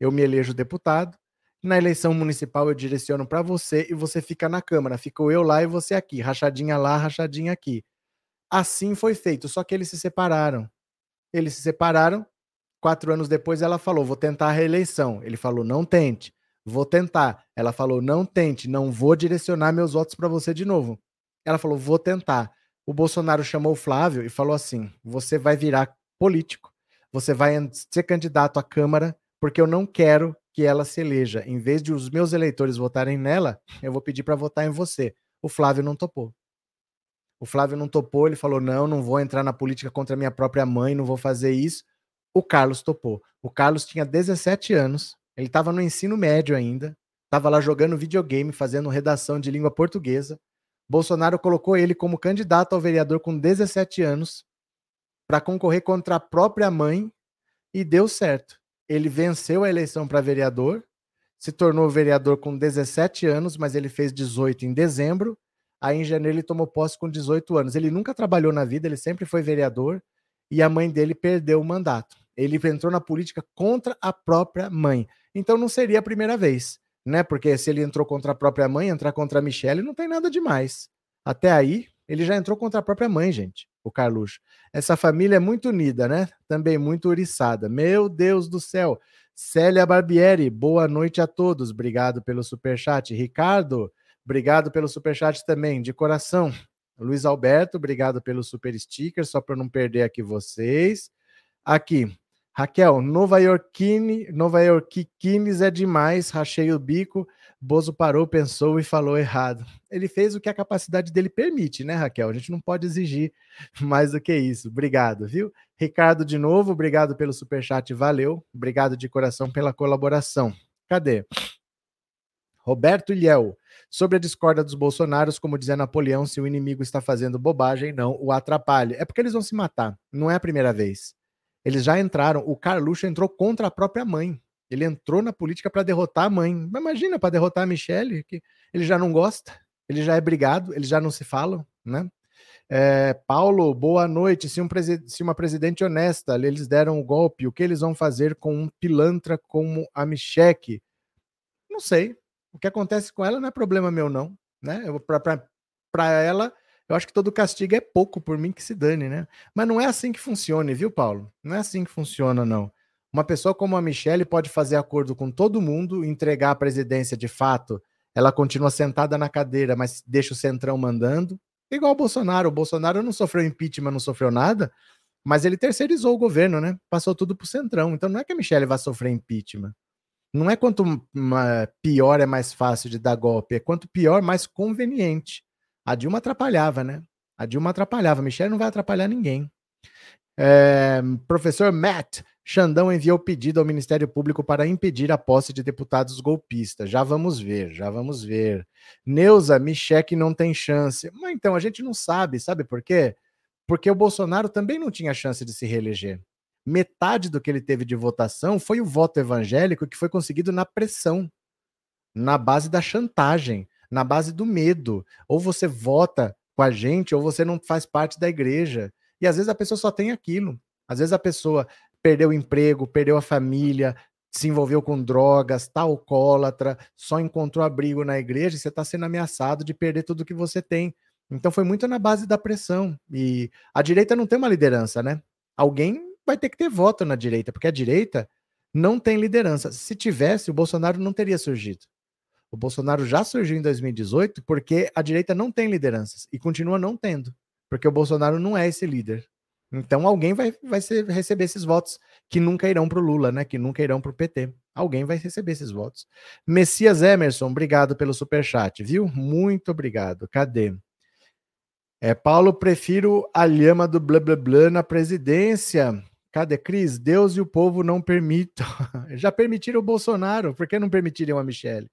eu me elejo deputado. Na eleição municipal eu direciono para você e você fica na Câmara. Ficou eu lá e você aqui. Rachadinha lá, rachadinha aqui. Assim foi feito, só que eles se separaram. Eles se separaram. Quatro anos depois, ela falou: Vou tentar a reeleição. Ele falou: Não tente. Vou tentar. Ela falou: Não tente. Não vou direcionar meus votos para você de novo. Ela falou: Vou tentar. O Bolsonaro chamou o Flávio e falou assim: Você vai virar político. Você vai ser candidato à Câmara, porque eu não quero que ela se eleja. Em vez de os meus eleitores votarem nela, eu vou pedir para votar em você. O Flávio não topou. O Flávio não topou, ele falou: não, não vou entrar na política contra minha própria mãe, não vou fazer isso. O Carlos topou. O Carlos tinha 17 anos, ele estava no ensino médio ainda, estava lá jogando videogame, fazendo redação de língua portuguesa. Bolsonaro colocou ele como candidato ao vereador com 17 anos para concorrer contra a própria mãe e deu certo. Ele venceu a eleição para vereador, se tornou vereador com 17 anos, mas ele fez 18 em dezembro Aí em janeiro ele tomou posse com 18 anos. Ele nunca trabalhou na vida, ele sempre foi vereador e a mãe dele perdeu o mandato. Ele entrou na política contra a própria mãe. Então não seria a primeira vez, né? Porque se ele entrou contra a própria mãe, entrar contra a Michelle não tem nada demais. Até aí, ele já entrou contra a própria mãe, gente, o Carluxo. Essa família é muito unida, né? Também muito uriçada. Meu Deus do céu. Célia Barbieri, boa noite a todos. Obrigado pelo superchat. Ricardo, Obrigado pelo superchat também, de coração. Luiz Alberto, obrigado pelo super sticker, só para não perder aqui vocês. Aqui, Raquel, Nova Yorkine, Nova Yorkines é demais, rachei o bico, Bozo parou, pensou e falou errado. Ele fez o que a capacidade dele permite, né, Raquel? A gente não pode exigir mais do que isso. Obrigado, viu? Ricardo, de novo, obrigado pelo superchat, valeu. Obrigado de coração pela colaboração. Cadê? Roberto Ilhéu, sobre a discórdia dos bolsonaros, como dizia Napoleão, se o inimigo está fazendo bobagem, não o atrapalhe. É porque eles vão se matar, não é a primeira vez. Eles já entraram, o Carluxo entrou contra a própria mãe. Ele entrou na política para derrotar a mãe. Mas imagina, para derrotar a Michelle, que ele já não gosta, ele já é brigado, eles já não se falam, né? É, Paulo, boa noite. Se, um se, uma presidente honesta, eles deram o golpe, o que eles vão fazer com um pilantra como a Michelle? Não sei. O que acontece com ela não é problema meu, não. Né? Para ela, eu acho que todo castigo é pouco por mim que se dane, né? Mas não é assim que funciona, viu, Paulo? Não é assim que funciona, não. Uma pessoa como a Michelle pode fazer acordo com todo mundo, entregar a presidência de fato, ela continua sentada na cadeira, mas deixa o Centrão mandando. Igual o Bolsonaro. O Bolsonaro não sofreu impeachment, não sofreu nada, mas ele terceirizou o governo, né? Passou tudo pro Centrão. Então não é que a Michelle vai sofrer impeachment. Não é quanto pior é mais fácil de dar golpe, é quanto pior, mais conveniente. A Dilma atrapalhava, né? A Dilma atrapalhava. A Michelle não vai atrapalhar ninguém. É, professor Matt, Xandão enviou pedido ao Ministério Público para impedir a posse de deputados golpistas. Já vamos ver, já vamos ver. Neuza, Micheque não tem chance. Mas então, a gente não sabe, sabe por quê? Porque o Bolsonaro também não tinha chance de se reeleger. Metade do que ele teve de votação foi o voto evangélico que foi conseguido na pressão, na base da chantagem, na base do medo. Ou você vota com a gente, ou você não faz parte da igreja. E às vezes a pessoa só tem aquilo. Às vezes a pessoa perdeu o emprego, perdeu a família, se envolveu com drogas, está alcoólatra, só encontrou abrigo na igreja e você está sendo ameaçado de perder tudo que você tem. Então foi muito na base da pressão. E a direita não tem uma liderança, né? Alguém vai ter que ter voto na direita, porque a direita não tem liderança. Se tivesse, o Bolsonaro não teria surgido. O Bolsonaro já surgiu em 2018 porque a direita não tem lideranças e continua não tendo porque o Bolsonaro não é esse líder. Então alguém vai, vai ser, receber esses votos que nunca irão para o Lula, né? Que nunca irão para o PT. Alguém vai receber esses votos. Messias Emerson, obrigado pelo super chat, viu? Muito obrigado. Cadê? É, Paulo, prefiro a lhama do blá blá blá na presidência. Cadê Cris? Deus e o povo não permitam. Já permitiram o Bolsonaro, por que não permitiriam a Michelle?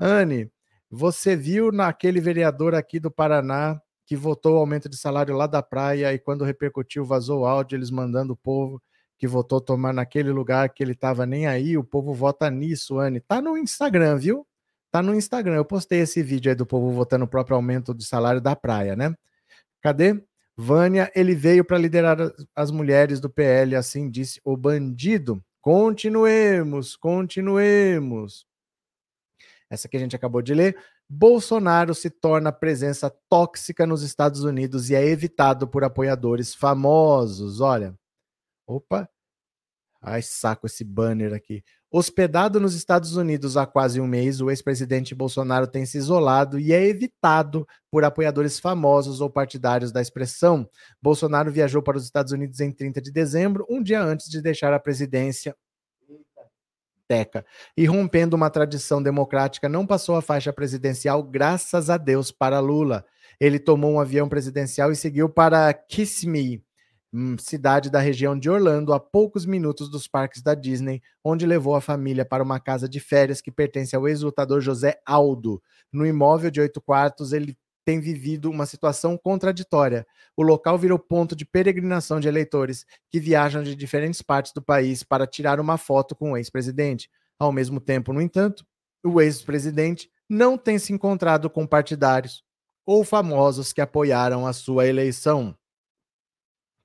Anne, você viu naquele vereador aqui do Paraná que votou o aumento de salário lá da praia e quando repercutiu, vazou o áudio, eles mandando o povo que votou tomar naquele lugar que ele estava nem aí, o povo vota nisso, Anne. Tá no Instagram, viu? Tá no Instagram. Eu postei esse vídeo aí do povo votando o próprio aumento de salário da praia, né? Cadê? Vânia, ele veio para liderar as mulheres do PL, assim disse o bandido. Continuemos, continuemos. Essa que a gente acabou de ler. Bolsonaro se torna presença tóxica nos Estados Unidos e é evitado por apoiadores famosos. Olha, opa, ai saco esse banner aqui. Hospedado nos Estados Unidos há quase um mês, o ex-presidente Bolsonaro tem se isolado e é evitado por apoiadores famosos ou partidários da expressão. Bolsonaro viajou para os Estados Unidos em 30 de dezembro, um dia antes de deixar a presidência Teca. E rompendo uma tradição democrática, não passou a faixa presidencial, graças a Deus, para Lula. Ele tomou um avião presidencial e seguiu para Kissimmee, cidade da região de Orlando, a poucos minutos dos parques da Disney, onde levou a família para uma casa de férias que pertence ao ex-lutador José Aldo. No imóvel de oito quartos, ele tem vivido uma situação contraditória. O local virou ponto de peregrinação de eleitores que viajam de diferentes partes do país para tirar uma foto com o ex-presidente. Ao mesmo tempo, no entanto, o ex-presidente não tem se encontrado com partidários ou famosos que apoiaram a sua eleição.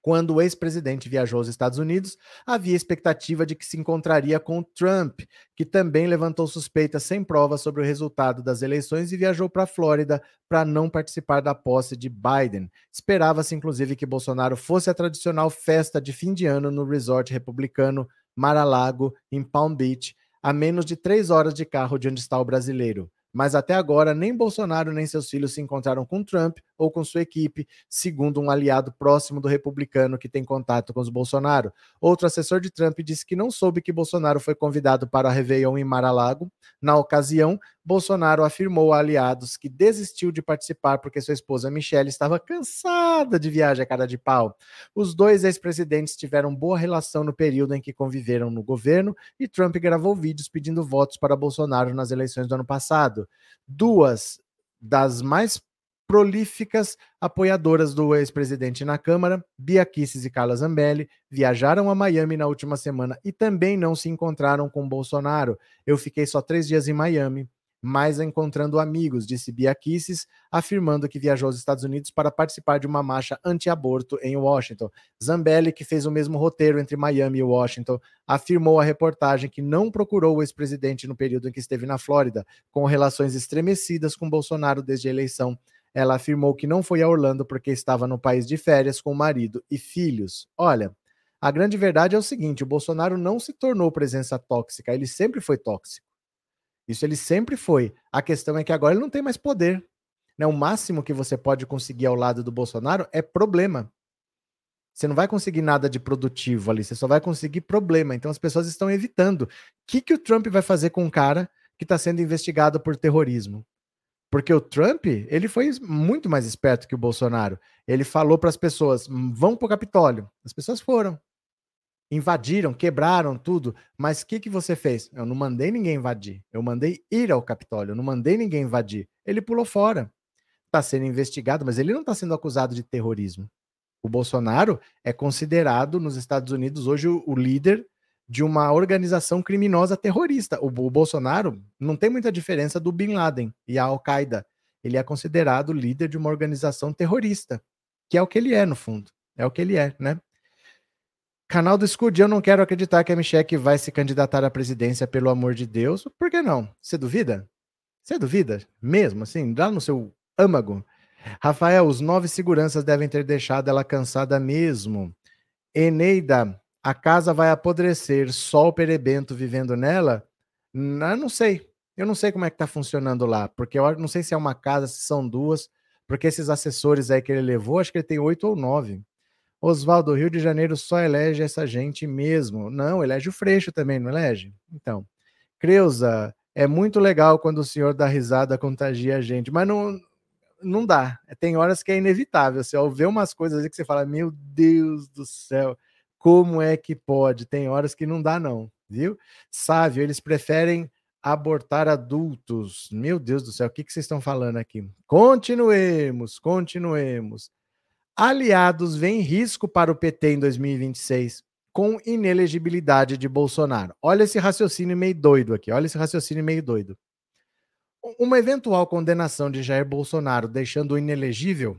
Quando o ex-presidente viajou aos Estados Unidos, havia expectativa de que se encontraria com Trump, que também levantou suspeitas sem provas sobre o resultado das eleições e viajou para a Flórida para não participar da posse de Biden. Esperava-se, inclusive, que Bolsonaro fosse a tradicional festa de fim de ano no resort republicano Mar-a-Lago, em Palm Beach, a menos de três horas de carro de onde está o brasileiro. Mas até agora, nem Bolsonaro nem seus filhos se encontraram com Trump ou com sua equipe, segundo um aliado próximo do republicano que tem contato com os Bolsonaro. Outro assessor de Trump disse que não soube que Bolsonaro foi convidado para a Réveillon em Mar-a-Lago. Na ocasião, Bolsonaro afirmou a aliados que desistiu de participar porque sua esposa Michelle estava cansada de viagem a cara de pau. Os dois ex-presidentes tiveram boa relação no período em que conviveram no governo e Trump gravou vídeos pedindo votos para Bolsonaro nas eleições do ano passado. Duas das mais prolíficas apoiadoras do ex-presidente na Câmara, Bia Kicis e Carla Zambelli, viajaram a Miami na última semana e também não se encontraram com Bolsonaro. Eu fiquei só três dias em Miami, mas encontrando amigos, disse Bia Kicis, afirmando que viajou aos Estados Unidos para participar de uma marcha anti-aborto em Washington. Zambelli, que fez o mesmo roteiro entre Miami e Washington, afirmou à reportagem que não procurou o ex-presidente no período em que esteve na Flórida, com relações estremecidas com Bolsonaro desde a eleição ela afirmou que não foi a Orlando porque estava no país de férias com o marido e filhos. Olha, a grande verdade é o seguinte: o Bolsonaro não se tornou presença tóxica, ele sempre foi tóxico. Isso ele sempre foi. A questão é que agora ele não tem mais poder. Né? O máximo que você pode conseguir ao lado do Bolsonaro é problema. Você não vai conseguir nada de produtivo ali, você só vai conseguir problema. Então as pessoas estão evitando. O que, que o Trump vai fazer com um cara que está sendo investigado por terrorismo? Porque o Trump, ele foi muito mais esperto que o Bolsonaro. Ele falou para as pessoas: vão para o Capitólio. As pessoas foram. Invadiram, quebraram tudo. Mas o que, que você fez? Eu não mandei ninguém invadir. Eu mandei ir ao Capitólio. Eu não mandei ninguém invadir. Ele pulou fora. Está sendo investigado, mas ele não está sendo acusado de terrorismo. O Bolsonaro é considerado nos Estados Unidos hoje o, o líder de uma organização criminosa terrorista. O, o, Bolsonaro não tem muita diferença do Bin Laden e a Al-Qaeda. Ele é considerado líder de uma organização terrorista, que é o que ele é, no fundo. É o que ele é, né? Canal do Scud, eu não quero acreditar que a Michelle vai se candidatar à presidência, pelo amor de Deus. Por que não? Você duvida? Você duvida? Mesmo assim, lá no seu âmago. Rafael, os nove seguranças devem ter deixado ela cansada mesmo. Eneida, a casa vai apodrecer, só o perebento vivendo nela? Eu não sei. Eu não sei como é que tá funcionando lá, porque eu não sei se é uma casa, se são duas, porque esses assessores aí que ele levou, acho que ele tem oito ou nove. Oswaldo, Rio de Janeiro só elege essa gente mesmo. Não, elege o Freixo também, não elege? Então, Creuza, é muito legal quando o senhor dá risada, contagia a gente, mas não, não dá. Tem horas que é inevitável. Você ver umas coisas aí que você fala, meu Deus do céu, como é que pode? Tem horas que não dá, não, viu? Sávio, eles preferem abortar adultos. Meu Deus do céu, o que, que vocês estão falando aqui? Continuemos, continuemos. Aliados veem risco para o PT em 2026 com inelegibilidade de Bolsonaro. Olha esse raciocínio meio doido aqui, olha esse raciocínio meio doido. Uma eventual condenação de Jair Bolsonaro deixando-o inelegível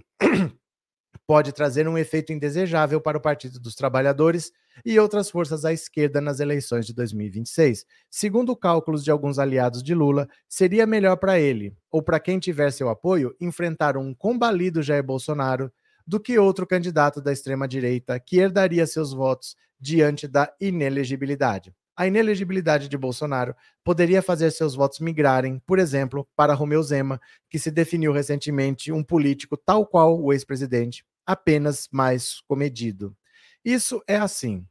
pode trazer um efeito indesejável para o Partido dos Trabalhadores e outras forças à esquerda nas eleições de 2026. Segundo cálculos de alguns aliados de Lula, seria melhor para ele, ou para quem tiver seu apoio, enfrentar um combalido Jair Bolsonaro do que outro candidato da extrema-direita que herdaria seus votos diante da inelegibilidade. A inelegibilidade de Bolsonaro poderia fazer seus votos migrarem, por exemplo, para Romeu Zema, que se definiu recentemente um político tal qual o ex-presidente, apenas mais comedido. Isso é assim,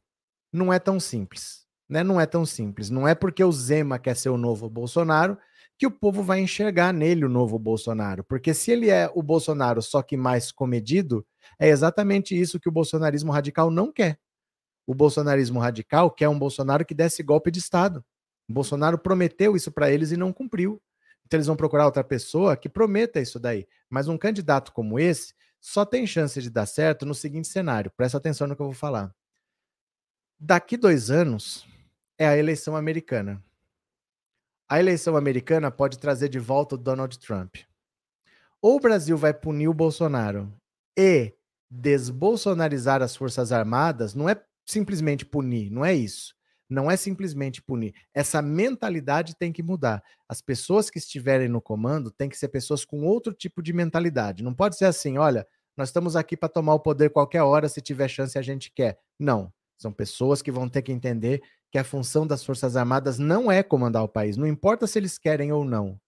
não é tão simples. Né? Não é tão simples. Não é porque o Zema quer ser o novo Bolsonaro que o povo vai enxergar nele o novo Bolsonaro. Porque se ele é o Bolsonaro só que mais comedido, é exatamente isso que o bolsonarismo radical não quer. O bolsonarismo radical quer um Bolsonaro que desse golpe de Estado. O Bolsonaro prometeu isso para eles e não cumpriu. Então eles vão procurar outra pessoa que prometa isso daí. Mas um candidato como esse só tem chance de dar certo no seguinte cenário. Presta atenção no que eu vou falar. Daqui dois anos é a eleição americana. A eleição americana pode trazer de volta o Donald Trump. Ou o Brasil vai punir o Bolsonaro e desbolsonarizar as Forças Armadas, não é simplesmente punir, não é isso. Não é simplesmente punir. Essa mentalidade tem que mudar. As pessoas que estiverem no comando têm que ser pessoas com outro tipo de mentalidade. Não pode ser assim, olha, nós estamos aqui para tomar o poder qualquer hora, se tiver chance a gente quer. Não. São pessoas que vão ter que entender que a função das Forças Armadas não é comandar o país, não importa se eles querem ou não.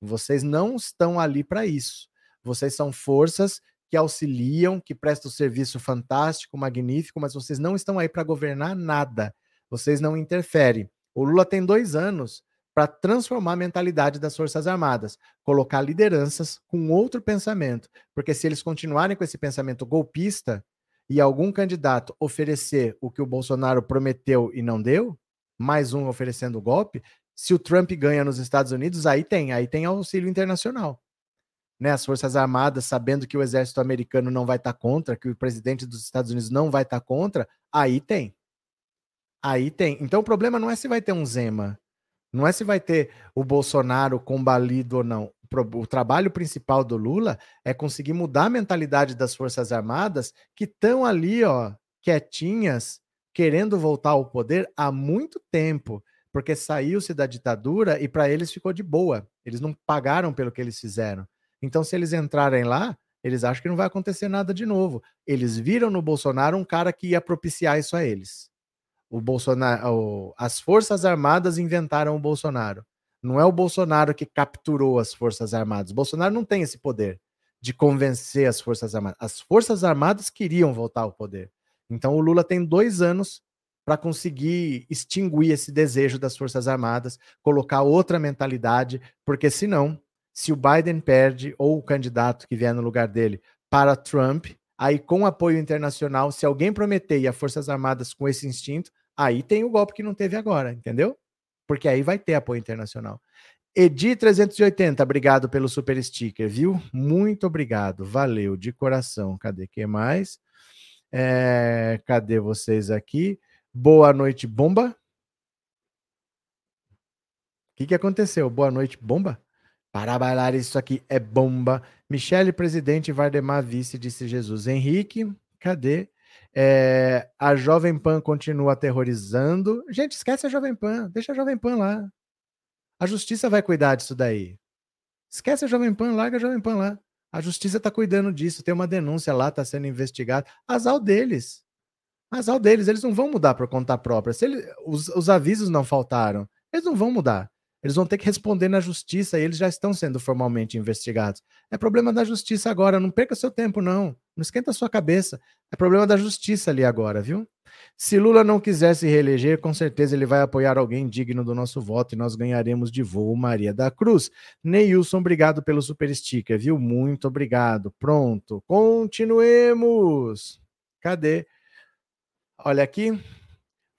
Vocês não estão ali para isso. Vocês são forças que auxiliam, que prestam serviço fantástico, magnífico, mas vocês não estão aí para governar nada. Vocês não interferem. O Lula tem dois anos para transformar a mentalidade das Forças Armadas, colocar lideranças com outro pensamento. Porque se eles continuarem com esse pensamento golpista e algum candidato oferecer o que o Bolsonaro prometeu e não deu, mais um oferecendo golpe, se o Trump ganha nos Estados Unidos, aí tem, aí tem auxílio internacional né, as Forças Armadas, sabendo que o exército americano não vai estar tá contra, que o presidente dos Estados Unidos não vai estar tá contra, aí tem. Aí tem. Então o problema não é se vai ter um Zema, não é se vai ter o Bolsonaro combalido ou não. O trabalho principal do Lula é conseguir mudar a mentalidade das Forças Armadas que estão ali, ó, quietinhas, querendo voltar ao poder há muito tempo, porque saiu-se da ditadura e para eles ficou de boa. Eles não pagaram pelo que eles fizeram. Então, se eles entrarem lá, eles acham que não vai acontecer nada de novo. Eles viram no Bolsonaro um cara que ia propiciar isso a eles. O Bolsonaro, as Forças Armadas inventaram o Bolsonaro. Não é o Bolsonaro que capturou as Forças Armadas. O Bolsonaro não tem esse poder de convencer as Forças Armadas. As Forças Armadas queriam voltar ao poder. Então o Lula tem dois anos para conseguir extinguir esse desejo das Forças Armadas, colocar outra mentalidade, porque senão se o Biden perde ou o candidato que vier no lugar dele para Trump, aí com apoio internacional, se alguém prometer e as Forças Armadas com esse instinto, aí tem o golpe que não teve agora, entendeu? Porque aí vai ter apoio internacional. Edi 380, obrigado pelo super sticker, viu? Muito obrigado, valeu de coração. Cadê que mais? É, cadê vocês aqui? Boa noite, bomba. O que, que aconteceu? Boa noite, bomba? Para bailar isso aqui é bomba. Michele, presidente, Vardemar, vice, disse Jesus. Henrique, cadê? É, a Jovem Pan continua aterrorizando. Gente, esquece a Jovem Pan, deixa a Jovem Pan lá. A justiça vai cuidar disso daí. Esquece a Jovem Pan, larga a Jovem Pan lá. A justiça está cuidando disso, tem uma denúncia lá, está sendo investigado. Azar deles. Azar deles, eles não vão mudar por conta própria. Se ele, os, os avisos não faltaram, eles não vão mudar. Eles vão ter que responder na justiça e eles já estão sendo formalmente investigados. É problema da justiça agora, não perca seu tempo, não. Não esquenta sua cabeça. É problema da justiça ali agora, viu? Se Lula não quiser se reeleger, com certeza ele vai apoiar alguém digno do nosso voto e nós ganharemos de voo Maria da Cruz. Neilson, obrigado pelo super sticker, viu? Muito obrigado. Pronto, continuemos. Cadê? Olha aqui.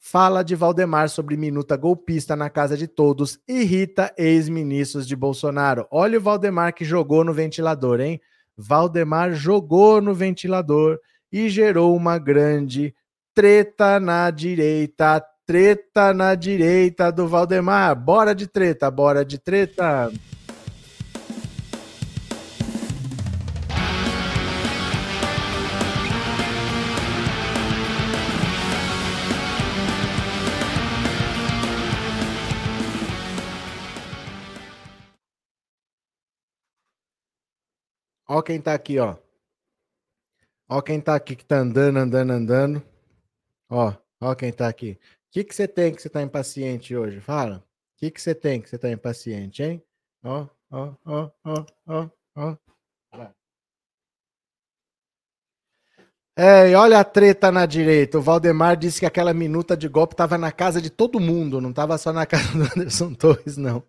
Fala de Valdemar sobre minuta golpista na casa de todos, irrita ex-ministros de Bolsonaro. Olha o Valdemar que jogou no ventilador, hein? Valdemar jogou no ventilador e gerou uma grande treta na direita. Treta na direita do Valdemar. Bora de treta, bora de treta. Ó quem tá aqui, ó. Ó quem tá aqui que tá andando, andando, andando. Ó, ó quem tá aqui. O que que você tem que você tá impaciente hoje? Fala. O que que você tem que você tá impaciente, hein? Ó, ó, ó, ó, ó, ó. É, e olha a treta na direita. O Valdemar disse que aquela minuta de golpe estava na casa de todo mundo, não estava só na casa do Anderson Torres, não.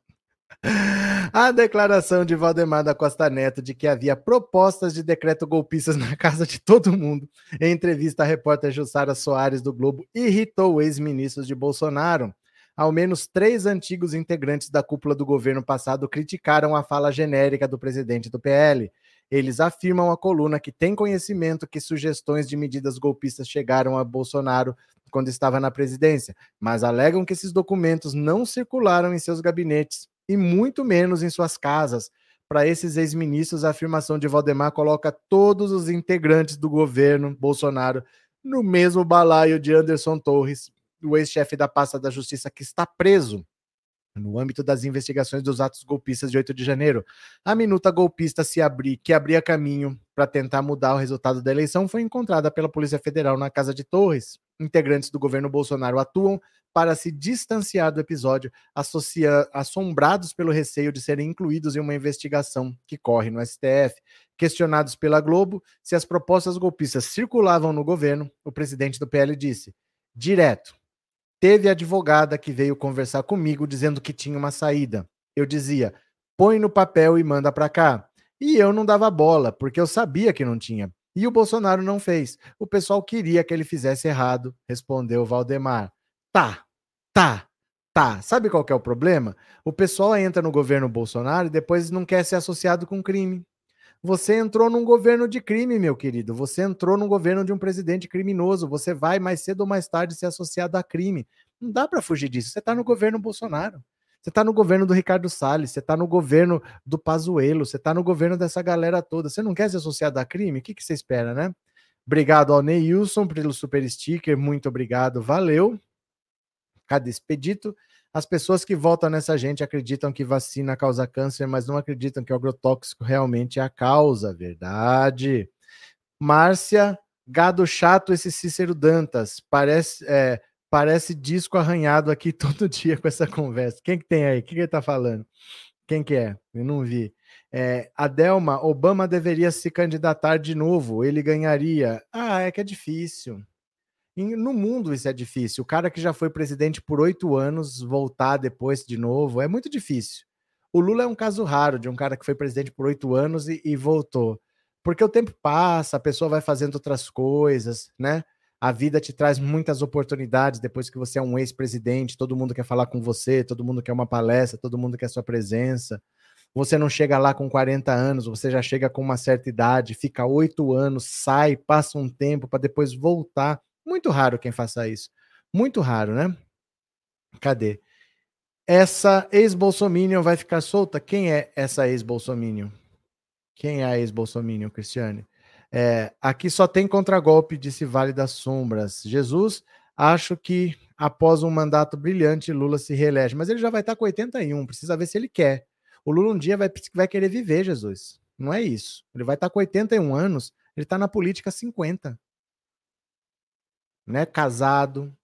A declaração de Valdemar da Costa Neto de que havia propostas de decreto golpistas na casa de todo mundo, em entrevista à repórter Jussara Soares do Globo, irritou ex-ministros de Bolsonaro. Ao menos três antigos integrantes da cúpula do governo passado criticaram a fala genérica do presidente do PL. Eles afirmam à coluna que tem conhecimento que sugestões de medidas golpistas chegaram a Bolsonaro quando estava na presidência, mas alegam que esses documentos não circularam em seus gabinetes e muito menos em suas casas. Para esses ex-ministros, a afirmação de Valdemar coloca todos os integrantes do governo Bolsonaro no mesmo balaio de Anderson Torres, o ex-chefe da pasta da Justiça que está preso no âmbito das investigações dos atos golpistas de 8 de janeiro. A minuta golpista se abrir, que abria caminho para tentar mudar o resultado da eleição foi encontrada pela Polícia Federal na casa de Torres. Integrantes do governo Bolsonaro atuam para se distanciar do episódio, associa, assombrados pelo receio de serem incluídos em uma investigação que corre no STF. Questionados pela Globo se as propostas golpistas circulavam no governo, o presidente do PL disse: direto. Teve advogada que veio conversar comigo dizendo que tinha uma saída. Eu dizia: põe no papel e manda para cá. E eu não dava bola, porque eu sabia que não tinha. E o Bolsonaro não fez. O pessoal queria que ele fizesse errado, respondeu Valdemar. Tá, tá, tá. Sabe qual é o problema? O pessoal entra no governo Bolsonaro e depois não quer ser associado com crime. Você entrou num governo de crime, meu querido. Você entrou num governo de um presidente criminoso. Você vai mais cedo ou mais tarde ser associado a crime. Não dá para fugir disso. Você está no governo Bolsonaro. Você está no governo do Ricardo Salles, você está no governo do Pazuello, você está no governo dessa galera toda. Você não quer ser associado a crime? O que, que você espera, né? Obrigado ao Neilson pelo super sticker, muito obrigado, valeu. Cadê expedito? As pessoas que votam nessa gente acreditam que vacina causa câncer, mas não acreditam que o agrotóxico realmente é a causa, verdade. Márcia, gado chato esse Cícero Dantas, parece, é, Parece disco arranhado aqui todo dia com essa conversa. Quem que tem aí? O que, ele tá falando? Quem que é? Eu não vi. É, Adelma, Obama deveria se candidatar de novo, ele ganharia. Ah, é que é difícil. No mundo isso é difícil. O cara que já foi presidente por oito anos voltar depois de novo é muito difícil. O Lula é um caso raro de um cara que foi presidente por oito anos e, e voltou. Porque o tempo passa, a pessoa vai fazendo outras coisas, né? A vida te traz muitas oportunidades depois que você é um ex-presidente, todo mundo quer falar com você, todo mundo quer uma palestra, todo mundo quer sua presença. Você não chega lá com 40 anos, você já chega com uma certa idade, fica oito anos, sai, passa um tempo para depois voltar. Muito raro quem faça isso. Muito raro, né? Cadê? Essa ex-Bolsominion vai ficar solta? Quem é essa ex-Bolsominion? Quem é a ex-Bolsominion, Cristiane? É, aqui só tem contragolpe, disse Vale das Sombras. Jesus, acho que após um mandato brilhante, Lula se reelege. Mas ele já vai estar com 81, precisa ver se ele quer. O Lula um dia vai, vai querer viver, Jesus. Não é isso. Ele vai estar com 81 anos, ele está na política 50. Né? Casado,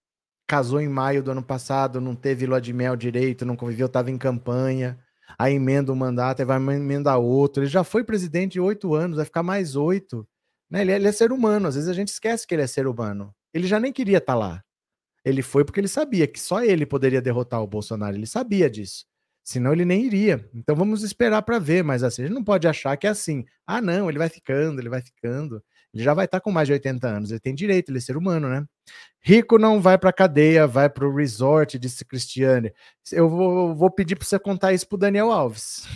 casou em maio do ano passado, não teve lua de mel direito, não conviveu, estava em campanha. Aí emenda um mandato, aí vai emendar outro. Ele já foi presidente oito anos, vai ficar mais oito. Né? Ele, é, ele, é, ser humano, às vezes a gente esquece que ele é ser humano. Ele já nem queria estar tá lá. Ele foi porque ele sabia que só ele poderia derrotar o Bolsonaro. Ele sabia disso. Senão ele nem iria. Então vamos esperar para ver, mas assim, a gente não pode achar que é assim. Ah, não, ele vai ficando, ele vai ficando. Ele já vai estar tá com mais de 80 anos, ele tem direito, ele é ser humano, né? Rico não vai para cadeia, vai para o resort, disse Cristiane. Eu vou, vou pedir para você contar isso para Daniel Alves.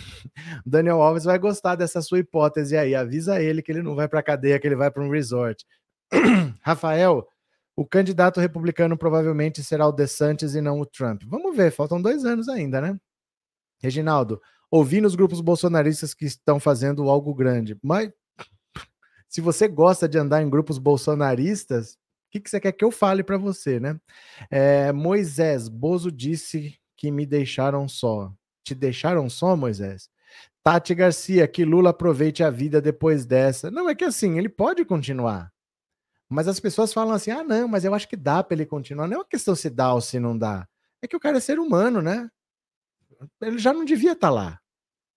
O Daniel Alves vai gostar dessa sua hipótese aí. Avisa ele que ele não vai para cadeia, que ele vai para um resort. Rafael, o candidato republicano provavelmente será o DeSantis e não o Trump. Vamos ver, faltam dois anos ainda, né? Reginaldo, ouvi nos grupos bolsonaristas que estão fazendo algo grande, mas se você gosta de andar em grupos bolsonaristas, o que, que você quer que eu fale para você, né? É, Moisés, Bozo disse que me deixaram só. Te deixaram só, Moisés? Tati Garcia, que Lula aproveite a vida depois dessa. Não, é que assim, ele pode continuar. Mas as pessoas falam assim: ah, não, mas eu acho que dá para ele continuar. Não é uma questão se dá ou se não dá. É que o cara é ser humano, né? Ele já não devia estar tá lá.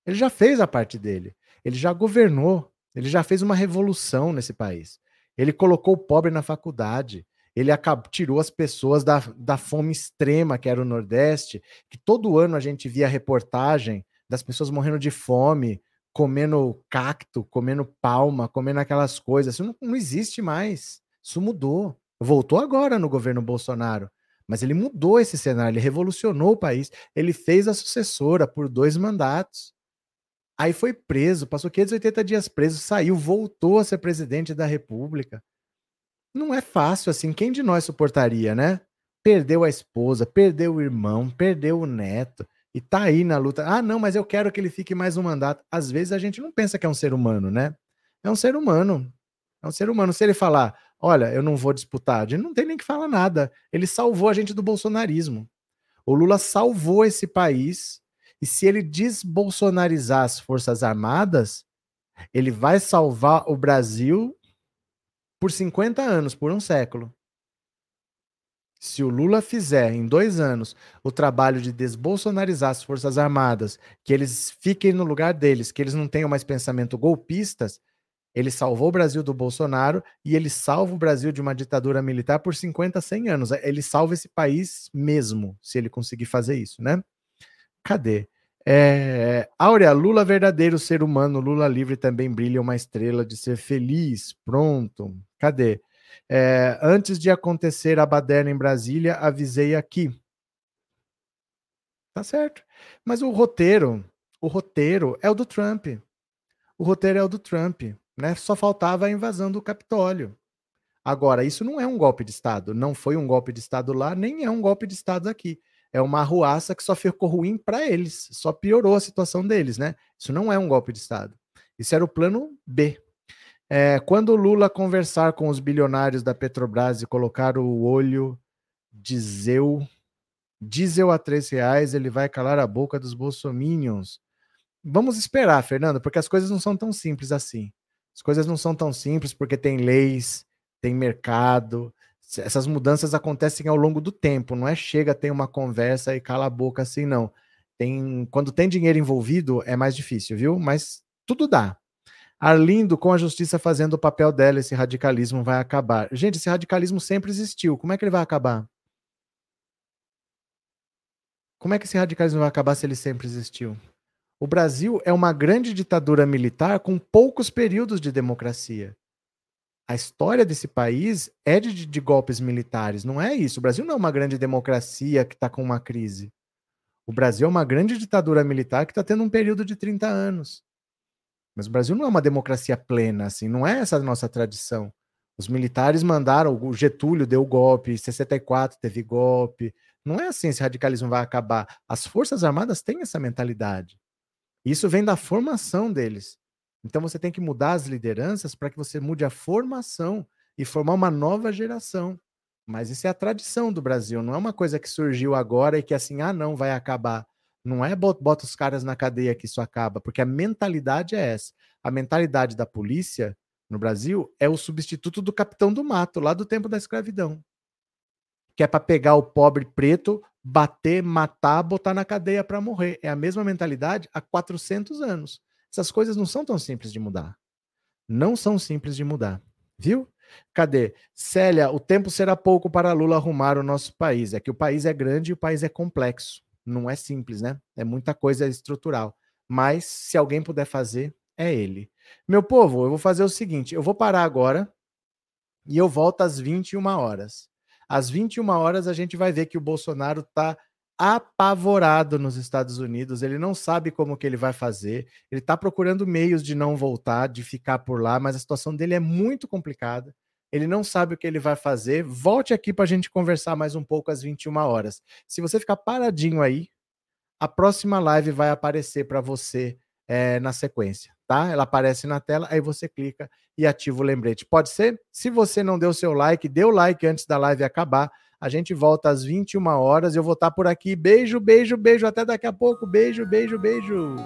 Ele já fez a parte dele. Ele já governou. Ele já fez uma revolução nesse país. Ele colocou o pobre na faculdade. Ele acabou, tirou as pessoas da, da fome extrema que era o Nordeste, que todo ano a gente via reportagem das pessoas morrendo de fome, comendo cacto, comendo palma, comendo aquelas coisas. Isso não, não existe mais. Isso mudou. Voltou agora no governo Bolsonaro. Mas ele mudou esse cenário, ele revolucionou o país. Ele fez a sucessora por dois mandatos. Aí foi preso, passou 580 dias preso, saiu, voltou a ser presidente da República. Não é fácil assim. Quem de nós suportaria, né? Perdeu a esposa, perdeu o irmão, perdeu o neto e tá aí na luta. Ah, não, mas eu quero que ele fique mais um mandato. Às vezes a gente não pensa que é um ser humano, né? É um ser humano. É um ser humano. Se ele falar, olha, eu não vou disputar, gente não tem nem que falar nada. Ele salvou a gente do bolsonarismo. O Lula salvou esse país e se ele desbolsonarizar as Forças Armadas, ele vai salvar o Brasil por 50 anos, por um século. Se o Lula fizer em dois anos o trabalho de desbolsonarizar as Forças Armadas, que eles fiquem no lugar deles, que eles não tenham mais pensamento golpistas, ele salvou o Brasil do Bolsonaro e ele salva o Brasil de uma ditadura militar por 50, 100 anos. Ele salva esse país mesmo, se ele conseguir fazer isso, né? Cadê? É, Áurea, Lula verdadeiro ser humano, Lula livre também brilha uma estrela de ser feliz. Pronto. Cadê? É, antes de acontecer a baderna em Brasília, avisei aqui. Tá certo. Mas o roteiro, o roteiro é o do Trump. O roteiro é o do Trump. Né? Só faltava a invasão do Capitólio. Agora, isso não é um golpe de Estado. Não foi um golpe de Estado lá, nem é um golpe de Estado aqui. É uma arruaça que só ficou ruim para eles, só piorou a situação deles, né? Isso não é um golpe de Estado. Isso era o plano B. É, quando Lula conversar com os bilionários da Petrobras e colocar o olho diesel, diesel a três reais, ele vai calar a boca dos bolsominions. Vamos esperar, Fernando, porque as coisas não são tão simples assim. As coisas não são tão simples porque tem leis, tem mercado. Essas mudanças acontecem ao longo do tempo, não é chega, tem uma conversa e cala a boca assim, não. Tem, quando tem dinheiro envolvido, é mais difícil, viu? Mas tudo dá. Arlindo, com a justiça fazendo o papel dela, esse radicalismo vai acabar. Gente, esse radicalismo sempre existiu. Como é que ele vai acabar? Como é que esse radicalismo vai acabar se ele sempre existiu? O Brasil é uma grande ditadura militar com poucos períodos de democracia. A história desse país é de, de golpes militares, não é isso. O Brasil não é uma grande democracia que está com uma crise. O Brasil é uma grande ditadura militar que está tendo um período de 30 anos. Mas o Brasil não é uma democracia plena, assim, não é essa a nossa tradição. Os militares mandaram, o Getúlio deu golpe, 64 teve golpe. Não é assim esse radicalismo vai acabar. As Forças Armadas têm essa mentalidade. Isso vem da formação deles. Então você tem que mudar as lideranças para que você mude a formação e formar uma nova geração. Mas isso é a tradição do Brasil, não é uma coisa que surgiu agora e que assim, ah, não, vai acabar. Não é bota os caras na cadeia que isso acaba, porque a mentalidade é essa. A mentalidade da polícia no Brasil é o substituto do capitão do mato, lá do tempo da escravidão. Que é para pegar o pobre preto, bater, matar, botar na cadeia para morrer. É a mesma mentalidade há 400 anos. Essas coisas não são tão simples de mudar. Não são simples de mudar. Viu? Cadê? Célia, o tempo será pouco para Lula arrumar o nosso país. É que o país é grande e o país é complexo. Não é simples, né? É muita coisa estrutural. Mas se alguém puder fazer, é ele. Meu povo, eu vou fazer o seguinte: eu vou parar agora e eu volto às 21 horas. Às 21 horas a gente vai ver que o Bolsonaro está apavorado nos Estados Unidos, ele não sabe como que ele vai fazer, ele está procurando meios de não voltar, de ficar por lá, mas a situação dele é muito complicada. Ele não sabe o que ele vai fazer. Volte aqui para a gente conversar mais um pouco às 21 horas. Se você ficar paradinho aí, a próxima live vai aparecer para você é, na sequência, tá? Ela aparece na tela, aí você clica e ativa o lembrete. Pode ser? Se você não deu seu like, dê o like antes da live acabar. A gente volta às 21 horas. Eu vou estar por aqui. Beijo, beijo, beijo. Até daqui a pouco. Beijo, beijo, beijo.